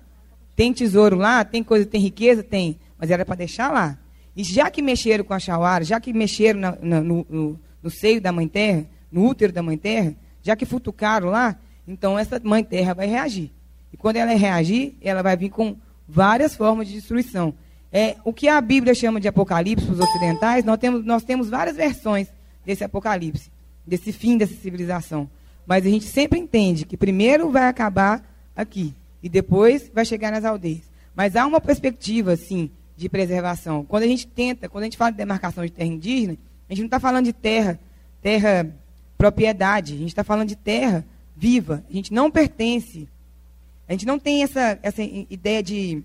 Speaker 3: Tem tesouro lá, tem coisa, tem riqueza, tem, mas era para deixar lá. E já que mexeram com a Chauara, já que mexeram na, na, no, no no seio da Mãe Terra, no útero da Mãe Terra, já que futucaram lá, então essa mãe terra vai reagir. E quando ela reagir, ela vai vir com várias formas de destruição. É, o que a Bíblia chama de Apocalipse para os ocidentais, nós temos, nós temos várias versões desse Apocalipse, desse fim dessa civilização. Mas a gente sempre entende que primeiro vai acabar aqui e depois vai chegar nas aldeias. Mas há uma perspectiva, sim, de preservação. Quando a gente tenta, quando a gente fala de demarcação de terra indígena, a gente não está falando de terra, terra propriedade, a gente está falando de terra viva. A gente não pertence, a gente não tem essa, essa ideia de.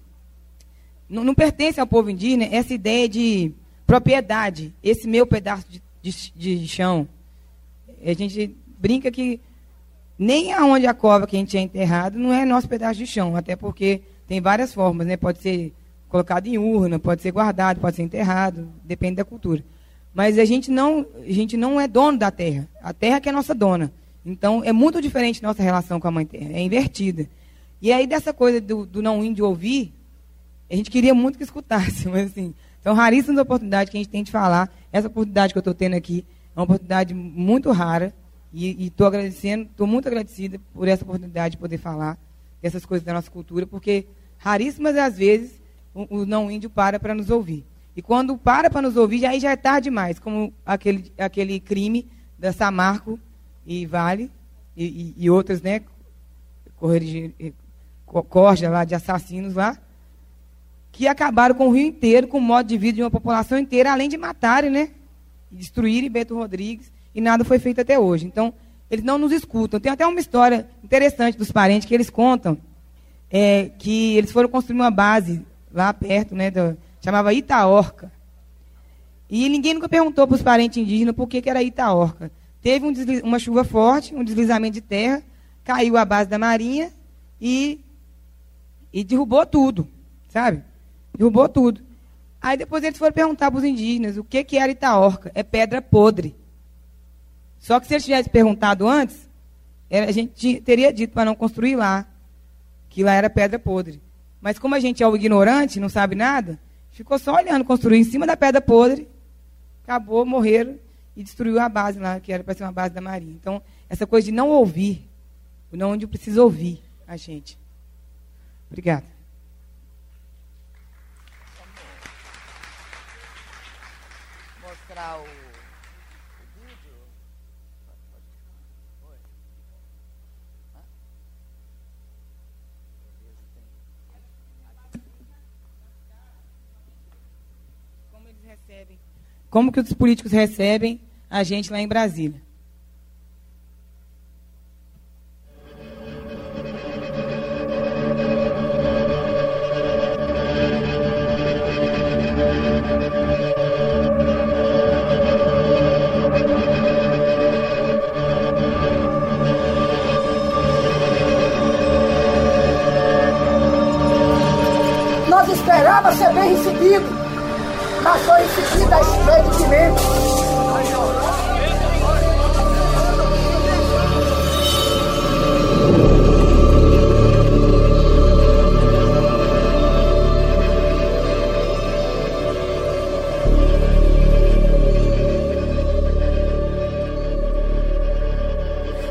Speaker 3: Não, não pertence ao povo indígena essa ideia de propriedade, esse meu pedaço de, de, de chão. A gente brinca que nem aonde a cova que a gente é enterrado não é nosso pedaço de chão, até porque tem várias formas, né? Pode ser colocado em urna, pode ser guardado, pode ser enterrado, depende da cultura. Mas a gente não, a gente não é dono da terra. A terra que é nossa dona. Então é muito diferente nossa relação com a mãe terra, é invertida. E aí dessa coisa do, do não índio ouvir, a gente queria muito que escutasse, mas assim, são raríssimas oportunidades que a gente tem de falar. Essa oportunidade que eu estou tendo aqui é uma oportunidade muito rara. E estou agradecendo, estou muito agradecida por essa oportunidade de poder falar dessas coisas da nossa cultura, porque raríssimas às vezes o, o não índio para para nos ouvir. E quando para para nos ouvir, aí já é tarde demais, como aquele, aquele crime da Samarco e Vale e, e, e outras, né, corja lá de assassinos lá, que acabaram com o Rio inteiro, com o modo de vida de uma população inteira, além de matarem, né, destruírem Beto Rodrigues e nada foi feito até hoje. Então, eles não nos escutam. Tem até uma história interessante dos parentes que eles contam é, que eles foram construir uma base lá perto, né, do, chamava Itaorca. E ninguém nunca perguntou para os parentes indígenas por que, que era Itaorca. Teve um uma chuva forte, um deslizamento de terra, caiu a base da marinha e, e derrubou tudo, sabe? Derrubou tudo. Aí depois eles foram perguntar para os indígenas o que, que era Itaorca. É pedra podre. Só que se eles tivessem perguntado antes, a gente teria dito para não construir lá, que lá era pedra podre. Mas como a gente é o ignorante, não sabe nada, ficou só olhando, construiu em cima da pedra podre, acabou, morreram e destruiu a base lá, que era para ser uma base da Marinha. Então, essa coisa de não ouvir, não onde precisa ouvir a gente. Obrigada. Mostrar o como que os políticos recebem a gente lá em Brasília.
Speaker 8: Nós esperávamos ser bem recebidos mas só insistir da espécie de pimenta.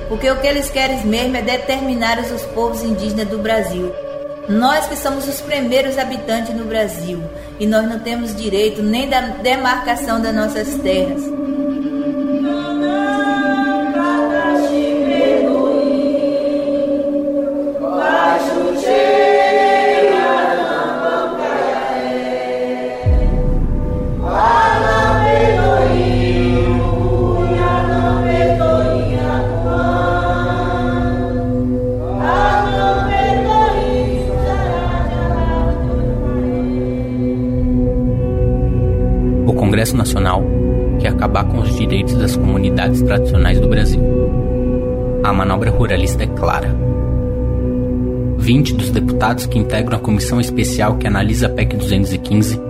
Speaker 9: Porque o que eles querem mesmo é determinar os povos indígenas do Brasil. Nós que somos os primeiros habitantes no Brasil e nós não temos direito nem da demarcação das nossas terras.
Speaker 10: Congresso Nacional quer acabar com os direitos das comunidades tradicionais do Brasil. A manobra ruralista é clara. 20 dos deputados que integram a comissão especial que analisa a PEC 215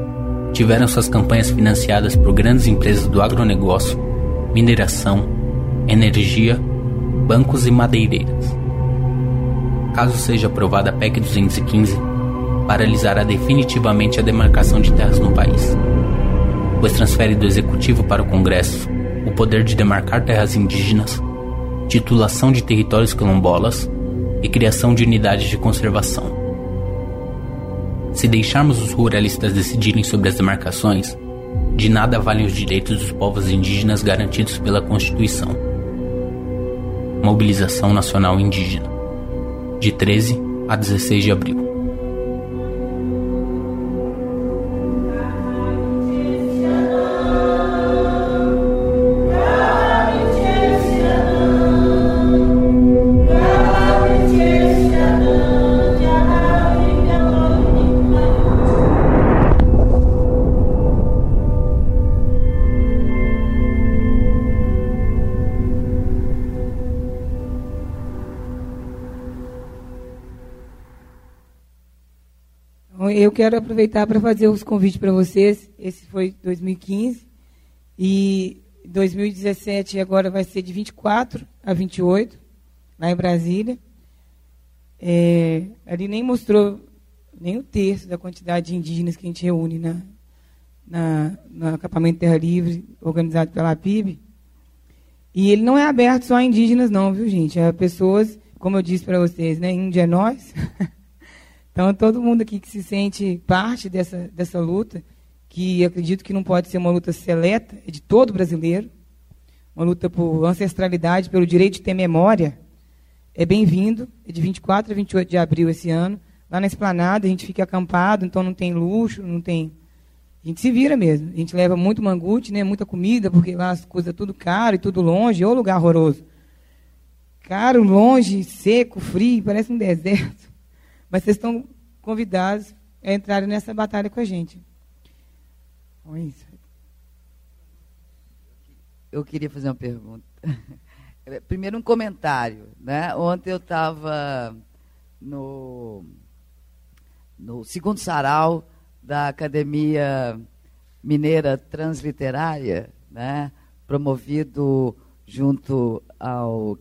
Speaker 10: tiveram suas campanhas financiadas por grandes empresas do agronegócio, mineração, energia, bancos e madeireiras. Caso seja aprovada a PEC 215, paralisará definitivamente a demarcação de terras no país pois transfere do Executivo para o Congresso o poder de demarcar terras indígenas, titulação de territórios quilombolas e criação de unidades de conservação. Se deixarmos os ruralistas decidirem sobre as demarcações, de nada valem os direitos dos povos indígenas garantidos pela Constituição. Mobilização Nacional Indígena, de 13 a 16 de abril.
Speaker 3: Quero aproveitar para fazer os convites para vocês. Esse foi 2015 e 2017 agora vai ser de 24 a 28 lá em Brasília. É, ali nem mostrou nem o terço da quantidade de indígenas que a gente reúne na, na, no acampamento Terra Livre, organizado pela PIB. E ele não é aberto só a indígenas, não, viu, gente? É pessoas, como eu disse para vocês, né? Índio é nós. Então, todo mundo aqui que se sente parte dessa, dessa luta, que acredito que não pode ser uma luta seleta, é de todo brasileiro, uma luta por ancestralidade, pelo direito de ter memória, é bem-vindo. É de 24 a 28 de abril esse ano. Lá na esplanada, a gente fica acampado, então não tem luxo, não tem. A gente se vira mesmo. A gente leva muito mangute, né, muita comida, porque lá as coisas tudo caro e tudo longe, ou lugar horroroso. Caro, longe, seco, frio, parece um deserto. Mas vocês estão convidados a entrarem nessa batalha com a gente.
Speaker 2: Eu queria fazer uma pergunta. Primeiro um comentário. Né? Ontem eu estava no, no segundo sarau da Academia Mineira Transliterária, né? promovido junto ao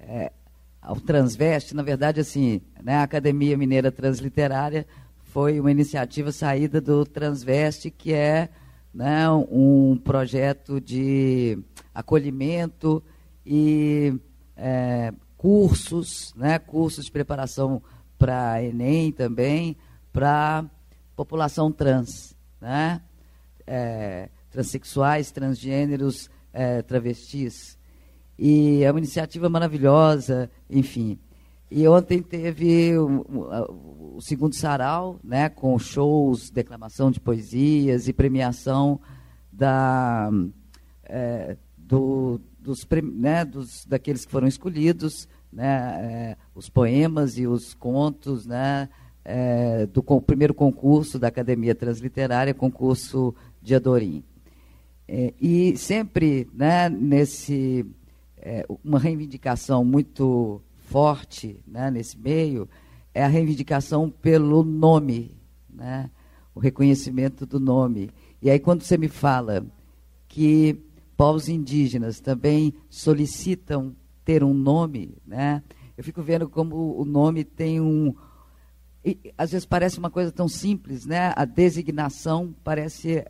Speaker 2: é, ao Transveste, na verdade, assim, né, a Academia Mineira Transliterária foi uma iniciativa saída do Transveste, que é né, um projeto de acolhimento e é, cursos, né, cursos de preparação para Enem também, para população trans, né, é, transexuais, transgêneros, é, travestis. E é uma iniciativa maravilhosa, enfim. E ontem teve o, o, segundo sarau, né, com shows, declamação de poesias e premiação da, é, do, dos, né, dos, daqueles que foram escolhidos, né, é, os poemas e os contos né, é, do com, primeiro concurso da Academia Transliterária, concurso de Adorim. É, e sempre né, nesse é, uma reivindicação muito forte né, nesse meio é a reivindicação pelo nome, né, o reconhecimento do nome. E aí, quando você me fala que povos indígenas também solicitam ter um nome, né, eu fico vendo como o nome tem um. E, às vezes parece uma coisa tão simples, né? A designação parece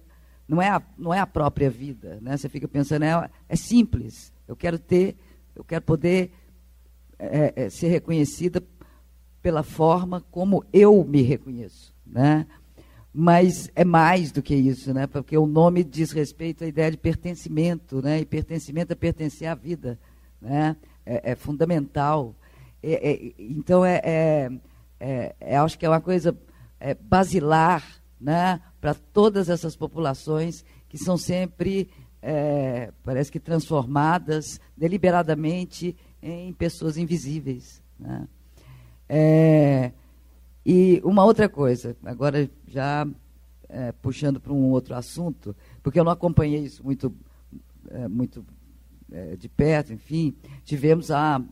Speaker 2: não é a, não é a própria vida, né? Você fica pensando é, é simples, eu quero ter, eu quero poder é, é, ser reconhecida pela forma como eu me reconheço, né? Mas é mais do que isso, né? Porque o nome diz respeito à ideia de pertencimento, né? E pertencimento é pertencer à vida, né? É, é fundamental. É, é, então é, é, acho que é uma coisa basilar, né? Para todas essas populações que são sempre é, parece que transformadas deliberadamente em pessoas invisíveis. Né? É, e uma outra coisa, agora já é, puxando para um outro assunto, porque eu não acompanhei isso muito, é, muito é, de perto, enfim, tivemos há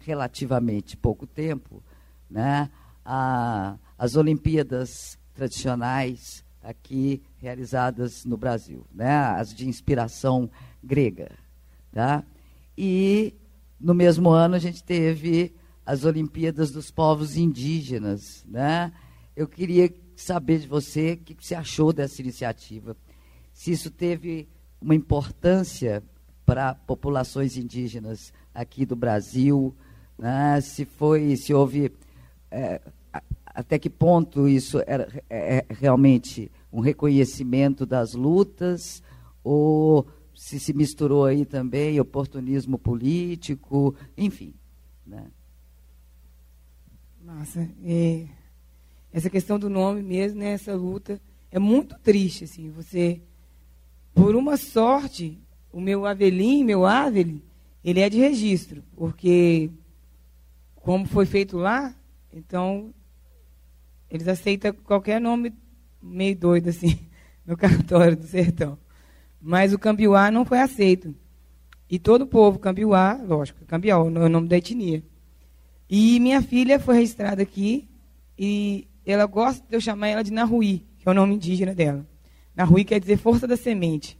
Speaker 2: relativamente pouco tempo né, a, as Olimpíadas tradicionais aqui realizadas no Brasil, né? as de inspiração grega. Tá? E no mesmo ano a gente teve as Olimpíadas dos Povos Indígenas. Né? Eu queria saber de você o que você achou dessa iniciativa. Se isso teve uma importância para populações indígenas aqui do Brasil, né? se foi, se houve é, até que ponto isso era é, é, realmente um reconhecimento das lutas ou se se misturou aí também oportunismo político, enfim. Né?
Speaker 3: Massa. É, essa questão do nome mesmo, né, essa luta, é muito triste. Assim, você, por uma sorte, o meu Avelim, meu Aveli, ele é de registro, porque como foi feito lá, então eles aceitam qualquer nome meio doido assim no cartório do sertão. Mas o Cambiuá não foi aceito. E todo o povo Cambiuá, lógico, Cambial, é o nome da etnia. E minha filha foi registrada aqui e ela gosta de eu chamar ela de Nahui, que é o nome indígena dela. Nahui quer dizer força da semente.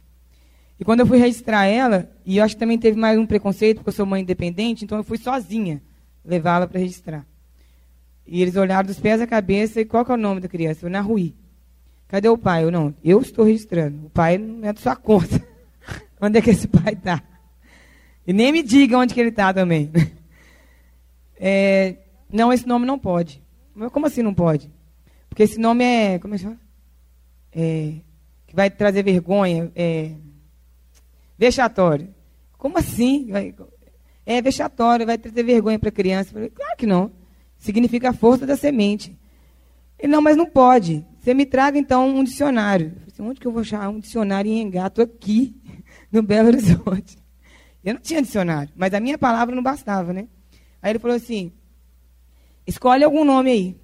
Speaker 3: E quando eu fui registrar ela, e eu acho que também teve mais um preconceito, porque eu sou mãe independente, então eu fui sozinha levá-la para registrar. E eles olharam dos pés à cabeça, e qual que é o nome da criança? Eu, Nahui. Cadê o pai? Eu, não, eu estou registrando. O pai não é da sua conta. onde é que esse pai está? E nem me diga onde que ele está também. É, não, esse nome não pode. Como assim não pode? Porque esse nome é. Como é que chama? É, que vai trazer vergonha. É, vexatório. Como assim? Vai, é vexatório, vai trazer vergonha para a criança. Claro que não. Significa a força da semente. Ele, não, mas não pode. Você me traga, então, um dicionário. Eu falei, assim, onde que eu vou achar um dicionário em engato aqui, no Belo Horizonte? Eu não tinha dicionário, mas a minha palavra não bastava, né? Aí ele falou assim: escolhe algum nome aí.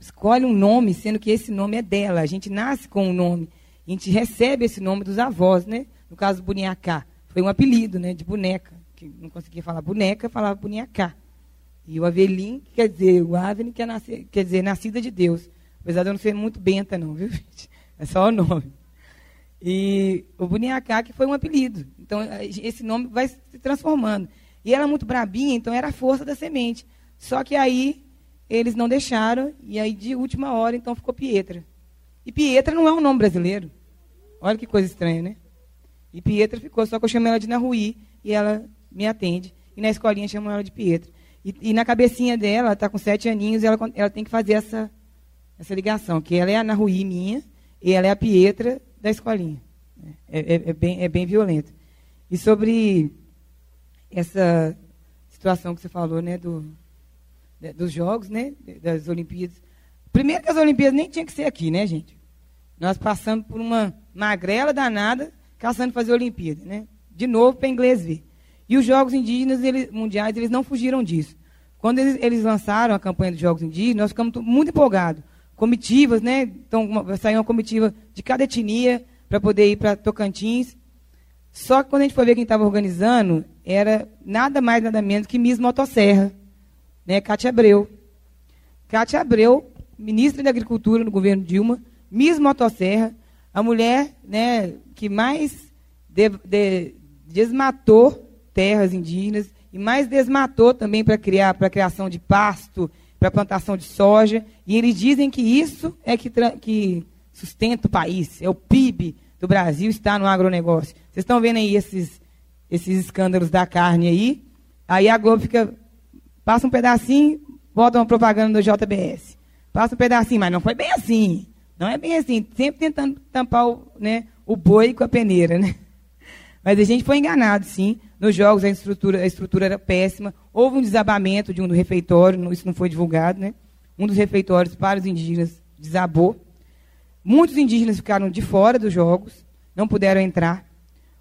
Speaker 3: Escolhe um nome, sendo que esse nome é dela. A gente nasce com um nome. A gente recebe esse nome dos avós, né? No caso, Buniacá. Foi um apelido, né? De boneca. Que não conseguia falar boneca, falava Buniacá. E o Avelim, quer dizer, o Aveni, quer, nascer, quer dizer, nascida de Deus. Apesar de eu não ser muito benta, não, viu, gente? É só o nome. E o Buniacá, que foi um apelido. Então, esse nome vai se transformando. E ela muito brabinha, então era a força da semente. Só que aí eles não deixaram, e aí de última hora, então ficou Pietra. E Pietra não é um nome brasileiro. Olha que coisa estranha, né? E Pietra ficou, só que eu chamo ela de Naruí, e ela me atende. E na escolinha chamam ela de Pietra. E, e na cabecinha dela, ela está com sete aninhos, ela, ela tem que fazer essa, essa ligação, que ela é a Naruí minha, e ela é a Pietra da escolinha. É, é, é bem, é bem violento. E sobre essa situação que você falou, né, do, dos jogos, né, das Olimpíadas. Primeiro que as Olimpíadas nem tinha que ser aqui, né, gente? Nós passamos por uma magrela danada, caçando fazer Olimpíada, né? De novo para inglês ver. E os Jogos Indígenas eles, Mundiais, eles não fugiram disso. Quando eles, eles, lançaram a campanha dos Jogos Indígenas, nós ficamos muito empolgados. Comitivas, né? Então, saiu uma comitiva de cada etnia para poder ir para Tocantins. Só que quando a gente foi ver quem estava organizando, era nada mais, nada menos que Miss Motosserra, né, Cátia Abreu. Cátia Abreu, ministra da Agricultura no governo Dilma, Miss Motosserra, a mulher né, que mais de, de, desmatou terras indígenas e mais desmatou também para criar para criação de pasto, para plantação de soja. E eles dizem que isso é que, que sustenta o país, é o PIB do Brasil está no agronegócio. Vocês estão vendo aí esses, esses escândalos da carne aí? Aí a Globo fica, passa um pedacinho, bota uma propaganda do JBS. Passa um pedacinho, mas não foi bem assim. Não é bem assim. Sempre tentando tampar o, né, o boi com a peneira, né? Mas a gente foi enganado, sim. Nos jogos a estrutura, a estrutura era péssima. Houve um desabamento de um do refeitório, isso não foi divulgado, né? Um dos refeitórios para os indígenas desabou. Muitos indígenas ficaram de fora dos jogos, não puderam entrar.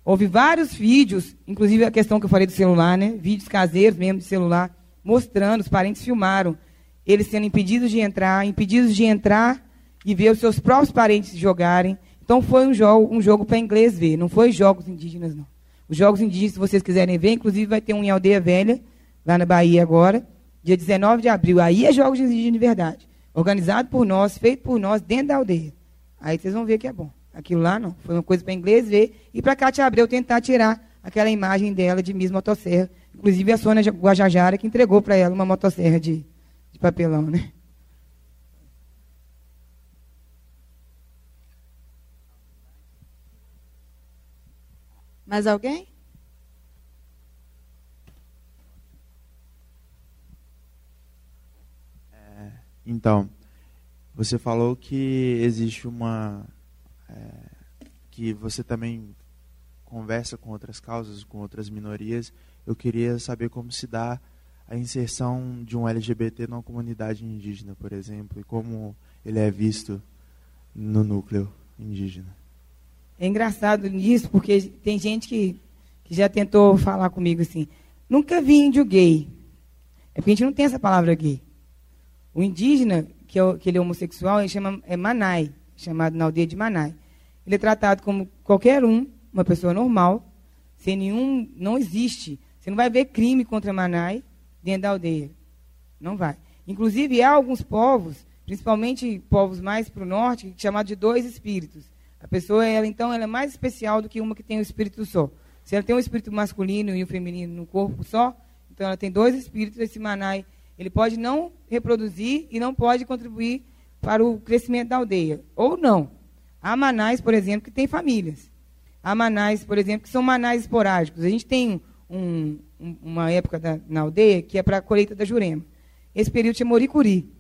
Speaker 3: Houve vários vídeos, inclusive a questão que eu falei do celular, né? Vídeos caseiros mesmo de celular, mostrando, os parentes filmaram eles sendo impedidos de entrar, impedidos de entrar e ver os seus próprios parentes jogarem. Então foi um jogo, um jogo para inglês ver, não foi jogos indígenas não. Os jogos indígenas, se vocês quiserem ver, inclusive vai ter um em Aldeia Velha, lá na Bahia agora, dia 19 de abril. Aí é jogos indígenas de verdade. Organizado por nós, feito por nós, dentro da aldeia. Aí vocês vão ver que é bom. Aquilo lá não. Foi uma coisa para inglês ver e para Cátia Abreu tentar tirar aquela imagem dela de Miss Motosserra. Inclusive a Sônia Guajajara que entregou para ela uma motosserra de, de papelão, né?
Speaker 6: Mais alguém?
Speaker 11: É, então, você falou que existe uma. É, que você também conversa com outras causas, com outras minorias. Eu queria saber como se dá a inserção de um LGBT numa comunidade indígena, por exemplo, e como ele é visto no núcleo indígena.
Speaker 3: É engraçado isso, porque tem gente que, que já tentou falar comigo assim: nunca vi índio gay. É porque a gente não tem essa palavra gay. O indígena, que, é, que ele é homossexual, ele chama, é Manai, chamado na aldeia de Manai. Ele é tratado como qualquer um, uma pessoa normal, sem nenhum. Não existe. Você não vai ver crime contra Manai dentro da aldeia. Não vai. Inclusive, há alguns povos, principalmente povos mais para o norte, chamados de dois espíritos. A pessoa, ela, então, ela é mais especial do que uma que tem um espírito só. Se ela tem um espírito masculino e um feminino no corpo só, então ela tem dois espíritos, esse manai, ele pode não reproduzir e não pode contribuir para o crescimento da aldeia. Ou não. Há manais, por exemplo, que têm famílias. Há manais, por exemplo, que são manais esporádicos. A gente tem um, um, uma época da, na aldeia que é para a colheita da jurema. Esse período chama Oricuri.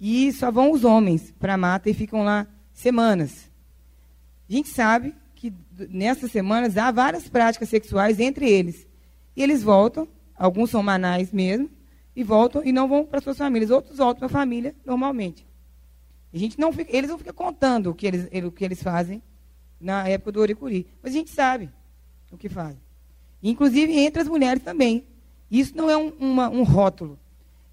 Speaker 3: E só vão os homens para a mata e ficam lá semanas. A gente sabe que nessas semanas há várias práticas sexuais entre eles. E eles voltam, alguns são manais mesmo, e voltam e não vão para suas famílias. Outros voltam para a família normalmente. A gente não fica, eles não ficam contando o que eles, o que eles fazem na época do Oricuri. Mas a gente sabe o que fazem. Inclusive entre as mulheres também. Isso não é um, uma, um rótulo.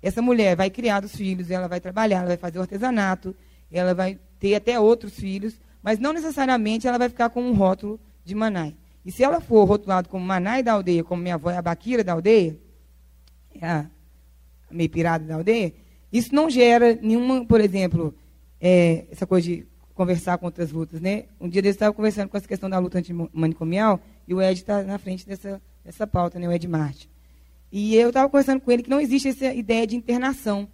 Speaker 3: Essa mulher vai criar os filhos, ela vai trabalhar, ela vai fazer o artesanato, ela vai ter até outros filhos, mas não necessariamente ela vai ficar com um rótulo de Manai. E se ela for rotulada como Manai da aldeia, como minha avó é a Baquira da aldeia, é a meio pirada da aldeia, isso não gera nenhuma, por exemplo, é, essa coisa de conversar com outras lutas. Né? Um dia desse eu estava conversando com essa questão da luta antimanicomial, e o Ed está na frente dessa, dessa pauta, né, o Ed Marte. E eu estava conversando com ele que não existe essa ideia de internação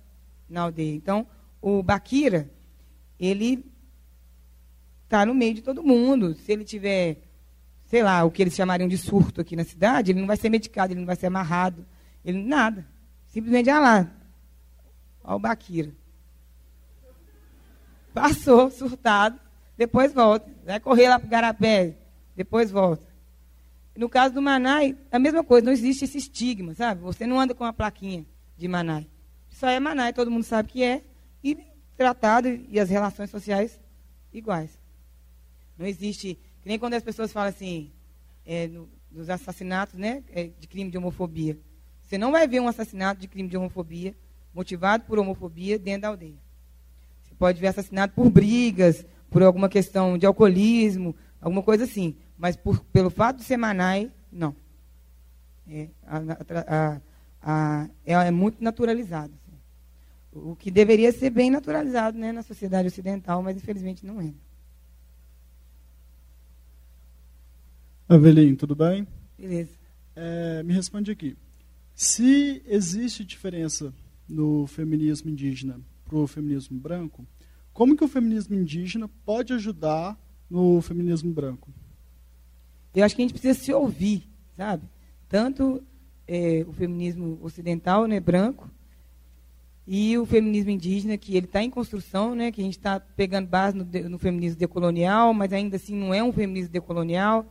Speaker 3: na aldeia. Então, o Baquira, ele está no meio de todo mundo. Se ele tiver, sei lá, o que eles chamariam de surto aqui na cidade, ele não vai ser medicado, ele não vai ser amarrado, ele nada. Simplesmente, ah lá, olha o Baquira. Passou, surtado, depois volta. Vai correr lá para o Garapé, depois volta. No caso do Manai, a mesma coisa, não existe esse estigma, sabe? Você não anda com uma plaquinha de Manai. Só é Manai, todo mundo sabe que é, e tratado e as relações sociais iguais. Não existe, que nem quando as pessoas falam assim, é, no, dos assassinatos né, é, de crime de homofobia. Você não vai ver um assassinato de crime de homofobia motivado por homofobia dentro da aldeia. Você pode ver assassinato por brigas, por alguma questão de alcoolismo, alguma coisa assim. Mas por, pelo fato de ser Manai, não. É, a, a, a, é, é, muito naturalizado. Assim. O que deveria ser bem naturalizado né, na sociedade ocidental, mas infelizmente não é.
Speaker 12: Avelin, tudo bem?
Speaker 3: Beleza.
Speaker 12: É, me responde aqui. Se existe diferença no feminismo indígena para o feminismo branco, como que o feminismo indígena pode ajudar no feminismo branco?
Speaker 3: Eu acho que a gente precisa se ouvir, sabe? Tanto é, o feminismo ocidental, né, branco, e o feminismo indígena, que ele está em construção, né, que a gente está pegando base no, no, feminismo decolonial, mas ainda assim não é um feminismo decolonial,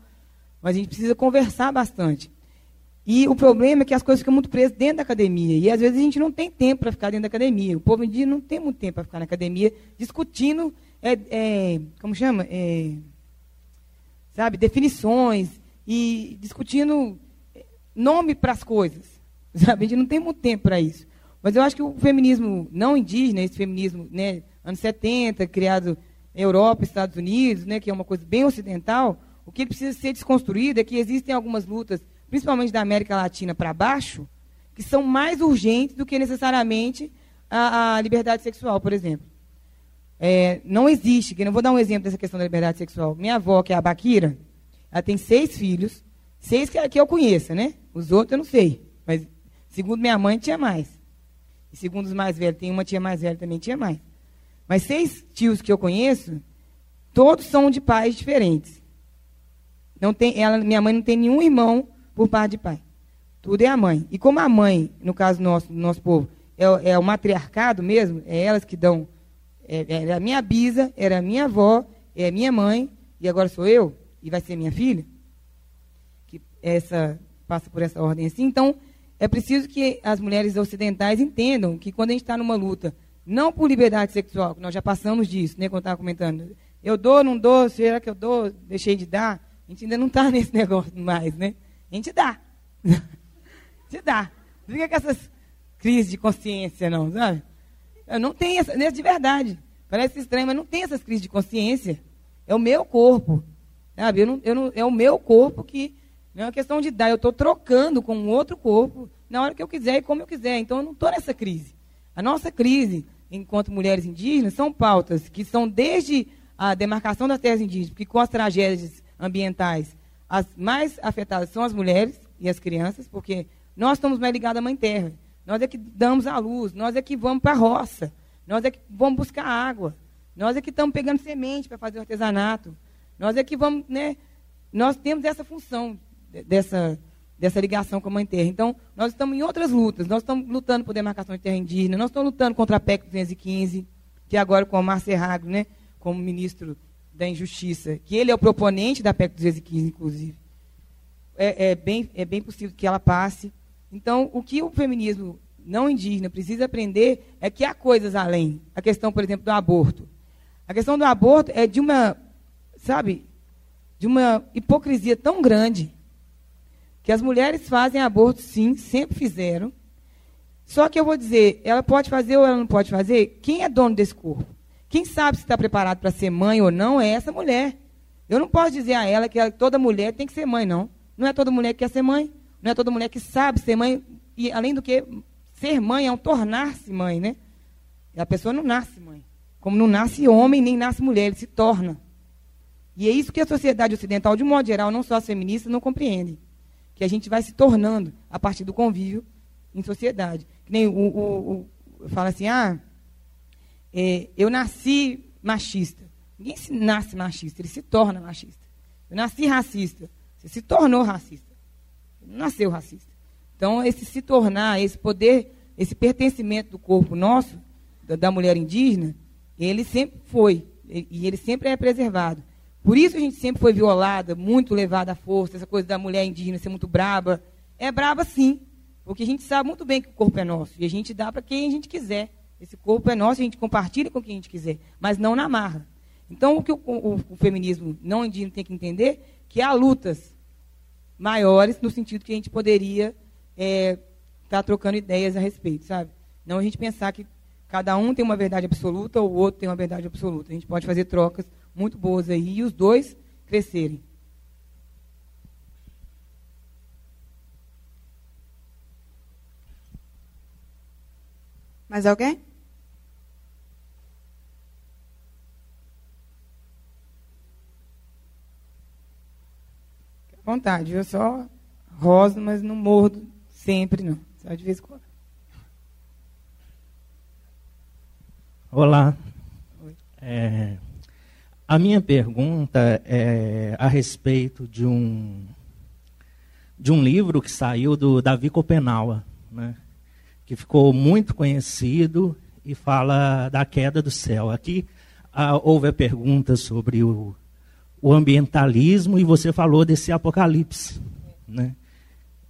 Speaker 3: mas a gente precisa conversar bastante. E o problema é que as coisas ficam muito presas dentro da academia, e às vezes a gente não tem tempo para ficar dentro da academia. O povo indígena não tem muito tempo para ficar na academia discutindo, é, é, como chama? É, sabe, definições e discutindo nome para as coisas. Sabe? A gente não tem muito tempo para isso. Mas eu acho que o feminismo não indígena, esse feminismo, né, anos 70, criado na Europa, Estados Unidos, né, que é uma coisa bem ocidental, o que precisa ser desconstruído é que existem algumas lutas, principalmente da América Latina para baixo, que são mais urgentes do que necessariamente a, a liberdade sexual, por exemplo. É, não existe, que não vou dar um exemplo dessa questão da liberdade sexual. Minha avó, que é a Baquira, ela tem seis filhos, seis que, que eu conheça, né? Os outros eu não sei, mas segundo minha mãe tinha mais. E segundo os mais velhos, tem uma tia mais velha também tinha mais. Mas seis tios que eu conheço, todos são de pais diferentes. Não tem, ela, minha mãe não tem nenhum irmão por parte de pai. Tudo é a mãe. E como a mãe, no caso nosso, do nosso povo, é, é o matriarcado mesmo, é elas que dão. É, era a minha bisa, era a minha avó, é a minha mãe, e agora sou eu, e vai ser minha filha? Que essa passa por essa ordem assim. Então, é preciso que as mulheres ocidentais entendam que quando a gente está numa luta, não por liberdade sexual, nós já passamos disso, né, quando estava comentando, eu dou, não dou, será que eu dou, deixei de dar? A gente ainda não está nesse negócio mais, né? A gente dá. a gente dá. Não fica com essas crises de consciência, não, sabe? Eu não tenho essa, de verdade. Parece estranho, mas não tem essas crises de consciência. É o meu corpo. Sabe? Eu não, eu não, é o meu corpo que. Não é uma questão de dar. Eu estou trocando com um outro corpo na hora que eu quiser e como eu quiser. Então eu não estou nessa crise. A nossa crise, enquanto mulheres indígenas, são pautas que são desde a demarcação das terras indígenas, porque com as tragédias ambientais, as mais afetadas são as mulheres e as crianças, porque nós estamos mais ligados à mãe terra. Nós é que damos a luz, nós é que vamos para a roça, nós é que vamos buscar água, nós é que estamos pegando semente para fazer o artesanato, nós é que vamos, né? Nós temos essa função dessa, dessa ligação com a mãe terra. Então, nós estamos em outras lutas, nós estamos lutando por demarcação de terra indígena, nós estamos lutando contra a PEC 215, que agora com o Márcio Errago, né, como ministro da Injustiça, que ele é o proponente da PEC 215, inclusive. É, é, bem, é bem possível que ela passe. Então, o que o feminismo não indígena precisa aprender é que há coisas além. A questão, por exemplo, do aborto. A questão do aborto é de uma, sabe, de uma hipocrisia tão grande que as mulheres fazem aborto, sim, sempre fizeram. Só que eu vou dizer, ela pode fazer ou ela não pode fazer? Quem é dono desse corpo? Quem sabe se está preparado para ser mãe ou não é essa mulher. Eu não posso dizer a ela que toda mulher tem que ser mãe, não. Não é toda mulher que quer ser mãe. Não é toda mulher que sabe ser mãe. E, além do que, ser mãe é um tornar-se mãe, né? E a pessoa não nasce mãe. Como não nasce homem, nem nasce mulher, ele se torna. E é isso que a sociedade ocidental, de modo geral, não só as feministas, não compreendem. Que a gente vai se tornando a partir do convívio em sociedade. Que nem o, o, o fala assim, ah, é, eu nasci machista. Ninguém se nasce machista, ele se torna machista. Eu nasci racista, você se tornou racista nasceu racista. Então, esse se tornar, esse poder, esse pertencimento do corpo nosso, da, da mulher indígena, ele sempre foi, e ele sempre é preservado. Por isso a gente sempre foi violada, muito levada à força, essa coisa da mulher indígena ser muito braba. É braba sim, porque a gente sabe muito bem que o corpo é nosso, e a gente dá para quem a gente quiser. Esse corpo é nosso, a gente compartilha com quem a gente quiser, mas não na marra. Então, o que o, o, o feminismo não indígena tem que entender que há lutas maiores, no sentido que a gente poderia estar é, tá trocando ideias a respeito, sabe? Não a gente pensar que cada um tem uma verdade absoluta ou o outro tem uma verdade absoluta. A gente pode fazer trocas muito boas aí e os dois crescerem.
Speaker 6: Mais alguém?
Speaker 3: Vontade. Eu só roso, mas não mordo sempre, não. Só de vez em quando.
Speaker 13: Olá. É, a minha pergunta é a respeito de um de um livro que saiu do Davi Copenaua, né, que ficou muito conhecido e fala da queda do céu. Aqui ah, houve a pergunta sobre o o ambientalismo e você falou desse apocalipse. Né?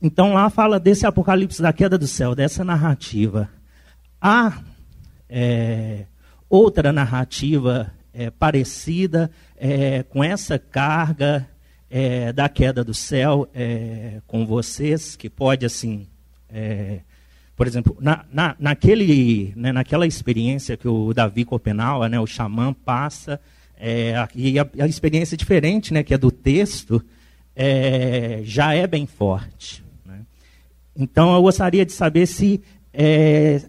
Speaker 13: Então lá fala desse apocalipse da queda do céu, dessa narrativa. Há é, outra narrativa é, parecida é, com essa carga é, da queda do céu é, com vocês, que pode assim, é, por exemplo, na, na, naquele, né, naquela experiência que o Davi Copenau, né, o xamã, passa é, e a, a, experiência diferente, né, que é do texto, é, já é bem forte. Né? Então, eu gostaria de saber se, é,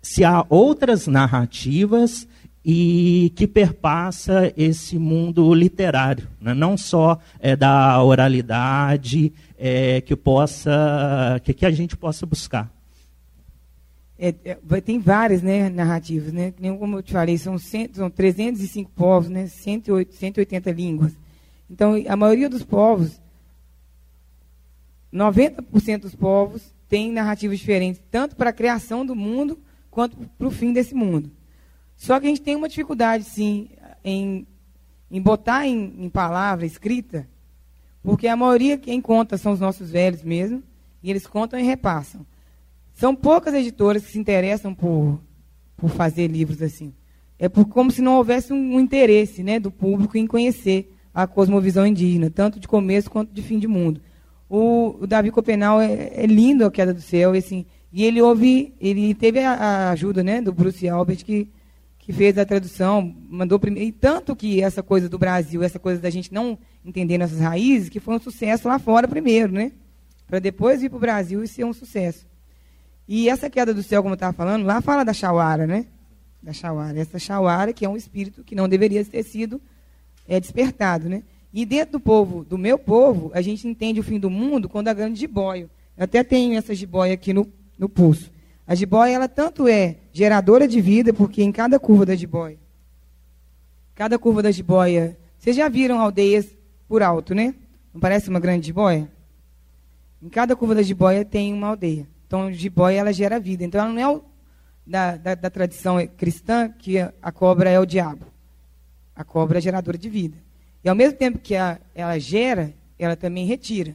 Speaker 13: se há outras narrativas e que perpassa esse mundo literário, né? não só é, da oralidade, é, que possa, que, que a gente possa buscar.
Speaker 3: É, é, tem várias né, narrativas, né? Como eu te falei, são, cento, são 305 povos, né, 108, 180 línguas. Então, a maioria dos povos, 90% dos povos tem narrativas diferentes, tanto para a criação do mundo quanto para o fim desse mundo. Só que a gente tem uma dificuldade, sim, em, em botar em, em palavra escrita, porque a maioria quem conta são os nossos velhos mesmo, e eles contam e repassam. São poucas editoras que se interessam por, por fazer livros assim. É por, como se não houvesse um, um interesse né, do público em conhecer a cosmovisão indígena, tanto de começo quanto de fim de mundo. O, o Davi Copenal é, é, lindo a queda do céu, e, assim, e ele ouve, ele teve a, a, ajuda né, do Bruce Albert que que fez a tradução, mandou primeiro, e tanto que essa coisa do Brasil, essa coisa da gente não entender nossas raízes, que foi um sucesso lá fora primeiro, né? Para depois vir para o Brasil e ser um sucesso. E essa queda do céu, como eu estava falando, lá fala da Shawara, né? Da Shawara. Essa Shawara, que é um espírito que não deveria ter sido é, despertado, né? E dentro do povo, do meu povo, a gente entende o fim do mundo quando a grande jiboia. Eu até tenho essa jiboia aqui no, no pulso. A jiboia, ela tanto é geradora de vida, porque em cada curva da jiboia, cada curva da jiboia, vocês já viram aldeias por alto, né? Não parece uma grande jiboia? Em cada curva da jiboia tem uma aldeia. Então, jiboia, ela gera vida. Então, ela não é o, da, da, da tradição cristã que a cobra é o diabo. A cobra é geradora de vida. E ao mesmo tempo que a, ela gera, ela também retira.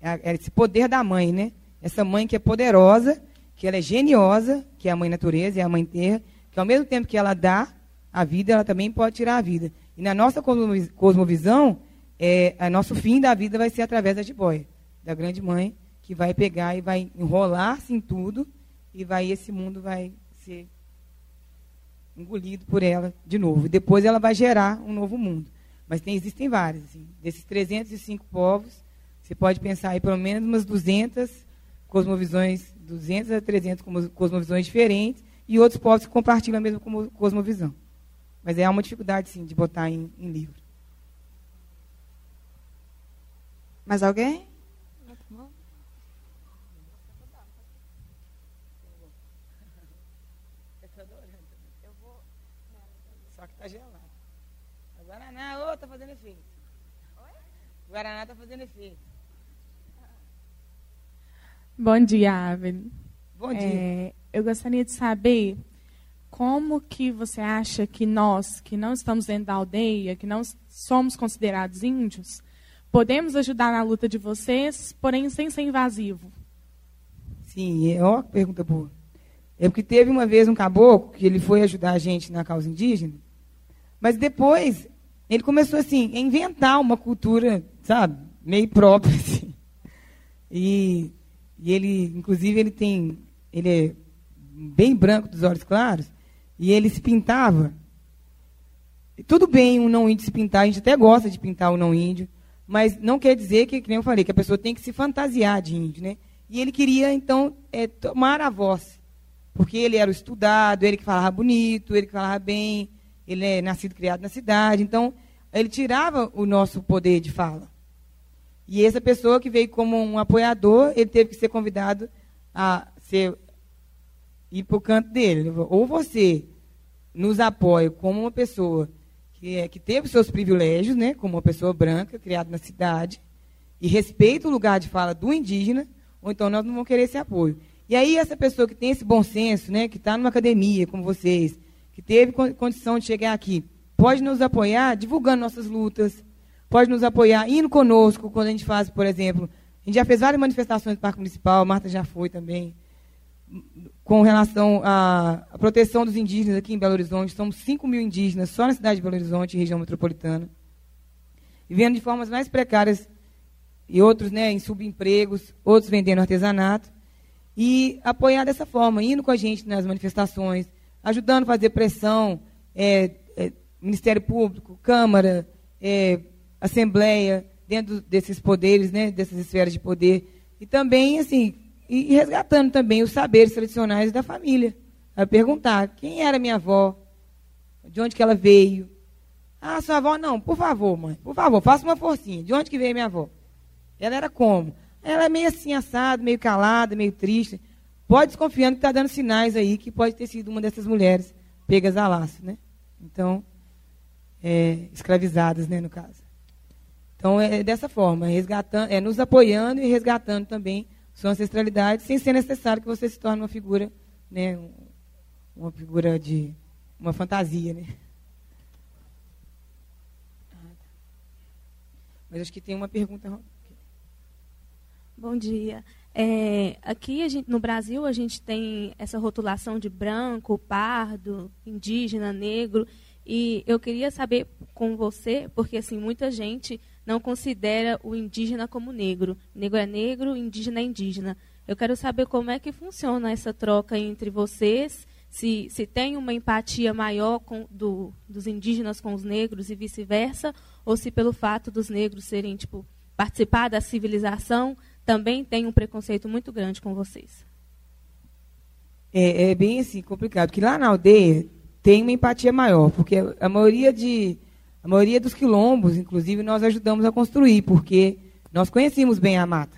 Speaker 3: É, é esse poder da mãe, né? Essa mãe que é poderosa que ela é geniosa, que é a mãe natureza, é a mãe terra, que ao mesmo tempo que ela dá a vida, ela também pode tirar a vida. E na nossa cosmovisão, é, nosso fim da vida vai ser através da jiboia, da grande mãe, que vai pegar e vai enrolar-se em tudo, e vai esse mundo vai ser engolido por ela de novo. E depois ela vai gerar um novo mundo. Mas tem, existem vários. Assim. Desses 305 povos, você pode pensar aí pelo menos umas 200 cosmovisões 200 a 300 cosmovisões diferentes e outros povos que compartilham a mesma cosmovisão. Mas é uma dificuldade, sim, de botar em, em livro.
Speaker 6: Mais alguém?
Speaker 3: Só que está gelado. O Guaraná, está fazendo efeito. O Guaraná está fazendo efeito.
Speaker 14: Bom dia, Evelyn.
Speaker 3: Bom dia.
Speaker 14: É, eu gostaria de saber como que você acha que nós, que não estamos dentro da aldeia, que não somos considerados índios, podemos ajudar na luta de vocês, porém sem ser invasivo?
Speaker 3: Sim, é uma pergunta boa. É porque teve uma vez um caboclo que ele foi ajudar a gente na causa indígena, mas depois ele começou assim a inventar uma cultura, sabe, meio própria assim. E e ele, inclusive, ele tem, ele é bem branco dos olhos claros, e ele se pintava. E tudo bem um não índio se pintar, a gente até gosta de pintar o não índio, mas não quer dizer que, que nem eu falei, que a pessoa tem que se fantasiar de índio, né? E ele queria, então, é, tomar a voz, porque ele era o estudado, ele que falava bonito, ele que falava bem, ele é nascido criado na cidade, então ele tirava o nosso poder de fala. E essa pessoa que veio como um apoiador, ele teve que ser convidado a ser, ir para o canto dele. Ou você nos apoia como uma pessoa que, é, que teve seus privilégios, né, como uma pessoa branca, criada na cidade, e respeita o lugar de fala do indígena, ou então nós não vamos querer esse apoio. E aí essa pessoa que tem esse bom senso, né, que está numa academia como vocês, que teve condição de chegar aqui, pode nos apoiar divulgando nossas lutas, pode nos apoiar, indo conosco, quando a gente faz, por exemplo, a gente já fez várias manifestações no Parque Municipal, a Marta já foi também, com relação à, à proteção dos indígenas aqui em Belo Horizonte. Somos 5 mil indígenas só na cidade de Belo Horizonte, região metropolitana, vivendo de formas mais precárias e outros né, em subempregos, outros vendendo artesanato, e apoiar dessa forma, indo com a gente nas manifestações, ajudando a fazer pressão, é, é, Ministério Público, Câmara, é, assembleia, dentro desses poderes, né, dessas esferas de poder, e também, assim, e, resgatando também os saberes tradicionais da família. A perguntar, quem era minha avó? De onde que ela veio? Ah, sua avó, não, por favor, mãe, por favor, faça uma forcinha. De onde que veio minha avó? Ela era como? Ela é meio assim, assada, meio calada, meio triste. Pode desconfiando que está dando sinais aí que pode ter sido uma dessas mulheres pegas a laço, né? Então, é, escravizadas, né, no caso. Então, é dessa forma, resgatando, é nos apoiando e resgatando também sua ancestralidade, sem ser necessário que você se torne uma figura, né, uma figura de uma fantasia, né? Mas acho que tem uma pergunta.
Speaker 15: Bom dia. É, aqui gente, no Brasil a gente tem essa rotulação de branco, pardo, indígena, negro. E eu queria saber com você, porque assim muita gente não considera o indígena como negro. Negro é negro, indígena é indígena. Eu quero saber como é que funciona essa troca entre vocês, se, se tem uma empatia maior com, do, dos indígenas com os negros e vice-versa, ou se pelo fato dos negros serem tipo participar da civilização também tem um preconceito muito grande com vocês.
Speaker 3: É, é bem assim complicado, porque lá na aldeia tem uma empatia maior, porque a maioria de a maioria dos quilombos, inclusive, nós ajudamos a construir, porque nós conhecíamos bem a mata.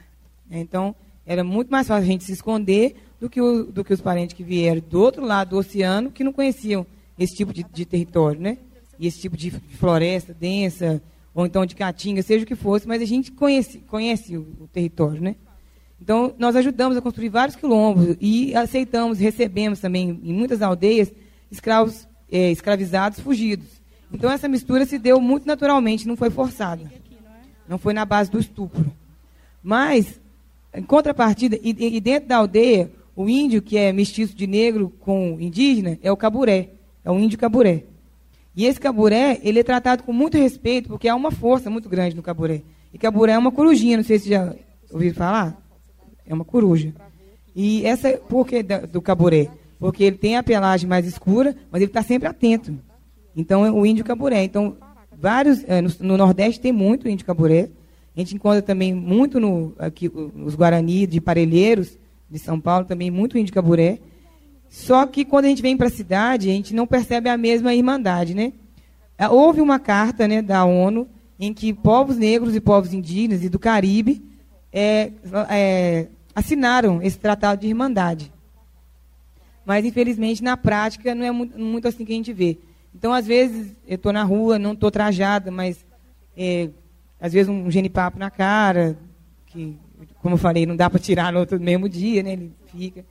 Speaker 3: Então, era muito mais fácil a gente se esconder do que, o, do que os parentes que vieram do outro lado do oceano, que não conheciam esse tipo de, de território, né? E esse tipo de floresta densa, ou então de caatinga, seja o que fosse, mas a gente conhece, conhece o, o território, né? Então, nós ajudamos a construir vários quilombos e aceitamos, recebemos também, em muitas aldeias, escravos é, escravizados fugidos. Então essa mistura se deu muito naturalmente, não foi forçada. Não foi na base do estupro. Mas, em contrapartida, e, e dentro da aldeia, o índio que é mestiço de negro com indígena é o caburé. É o índio caburé. E esse caburé, ele é tratado com muito respeito, porque há uma força muito grande no caburé. E caburé é uma corujinha, não sei se já ouviram falar. É uma coruja. E essa, por que do caburé? Porque ele tem a pelagem mais escura, mas ele está sempre atento. Então, o índio caburé. Então, vários, no, no, Nordeste tem muito índio caburé. A gente encontra também muito no, aqui, os Guarani de Parelheiros, de São Paulo, também muito índio caburé. Só que quando a gente vem para a cidade, a gente não percebe a mesma irmandade, né? É, houve uma carta né, da ONU em que povos negros e povos indígenas e do Caribe é, é, assinaram esse tratado de irmandade. Mas, infelizmente, na prática, não é muito, muito assim que a gente vê. Então, às vezes, eu estou na rua, não estou trajada, mas é, às vezes um genipapo na cara, que, como eu falei, não dá para tirar no outro mesmo dia, né? Ele fica.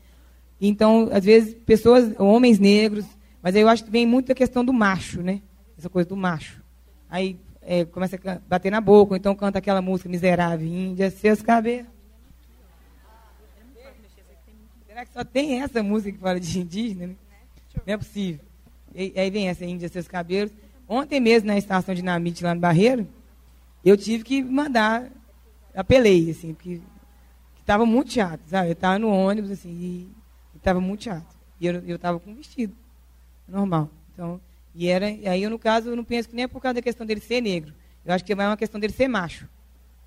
Speaker 3: Então, às vezes, pessoas, homens negros, mas eu acho que vem muito a questão do macho, né? Essa coisa do macho. Aí é, começa a bater na boca, ou então canta aquela música miserável, Índia, seus cabelos. Será que só tem essa música que fala de indígena? Né? Não é possível. E, aí vem essa Índia, seus cabelos. Ontem mesmo, na estação Dinamite, lá no Barreiro, eu tive que mandar, apelei, assim, porque estava muito chato, sabe? Eu estava no ônibus, assim, e estava muito chato. E eu estava com vestido, normal. Então, e era, aí eu, no caso, eu não penso que nem é por causa da questão dele ser negro. Eu acho que é mais uma questão dele ser macho,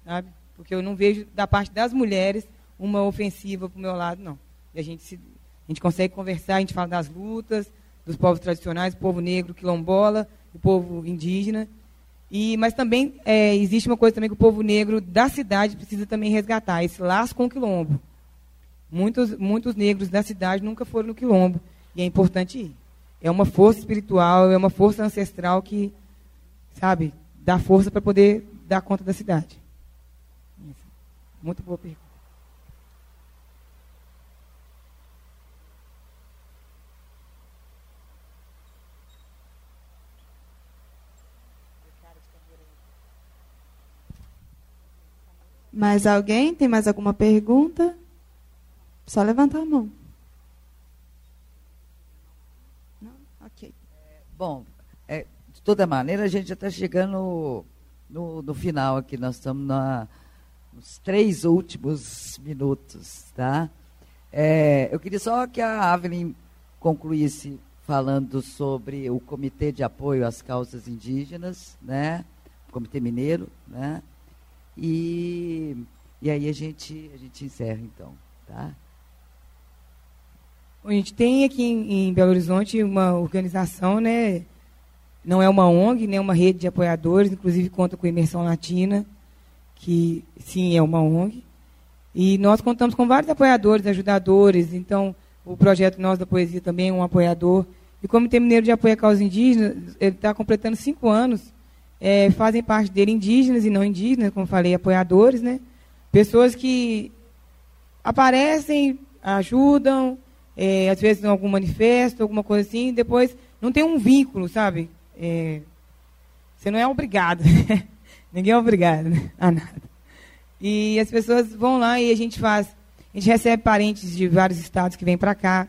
Speaker 3: sabe? Porque eu não vejo, da parte das mulheres, uma ofensiva para o meu lado, não. E a gente, se, a gente consegue conversar, a gente fala das lutas, dos povos tradicionais, o povo negro, quilombola, o povo indígena. E, mas também é, existe uma coisa também que o povo negro da cidade precisa também resgatar, esse laço com o quilombo. Muitos, muitos negros da cidade nunca foram no quilombo, e é importante ir. É uma força espiritual, é uma força ancestral que, sabe, dá força para poder dar conta da cidade. Muito boa pergunta.
Speaker 6: Mais alguém? Tem mais alguma pergunta? Só levantar a mão.
Speaker 2: Não? Ok. bom, é, de toda maneira, a gente já está chegando no, no, final aqui. Nós estamos na, nos três últimos minutos, tá? É, eu queria só que a Avelin concluísse falando sobre o Comitê de Apoio às Causas Indígenas, né? O Comitê Mineiro, né? E, e aí a gente, a gente encerra então, tá?
Speaker 3: A gente tem aqui em, em Belo Horizonte uma organização, né? Não é uma ONG, nem uma rede de apoiadores, inclusive conta com a Imersão Latina, que sim é uma ONG. E nós contamos com vários apoiadores, ajudadores. Então, o projeto Nós da Poesia também é um apoiador. E o Comitê Mineiro de Apoio à Causa Indígena, ele está completando cinco anos é, fazem parte dele indígenas e não indígenas, como falei, apoiadores, né? Pessoas que aparecem, ajudam, é, às vezes em algum manifesto, alguma coisa assim, depois não tem um vínculo, sabe? É, você não é obrigado. Ninguém é obrigado né? a nada. E as pessoas vão lá e a gente faz. A gente recebe parentes de vários estados que vêm para cá.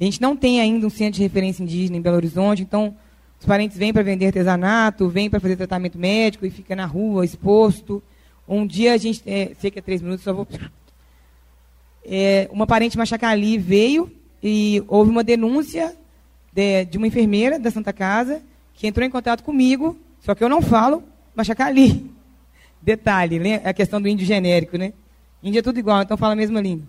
Speaker 3: A gente não tem ainda um centro de referência indígena em Belo Horizonte, então os parentes vêm para vender artesanato, vêm para fazer tratamento médico e fica na rua, exposto. Um dia a gente, é, sei que é três minutos, só vou. É, uma parente Machacali veio e houve uma denúncia de, de, uma enfermeira da Santa Casa que entrou em contato comigo, só que eu não falo Machacali. Detalhe, é a questão do índio genérico, né? Índio é tudo igual, então fala a mesma língua.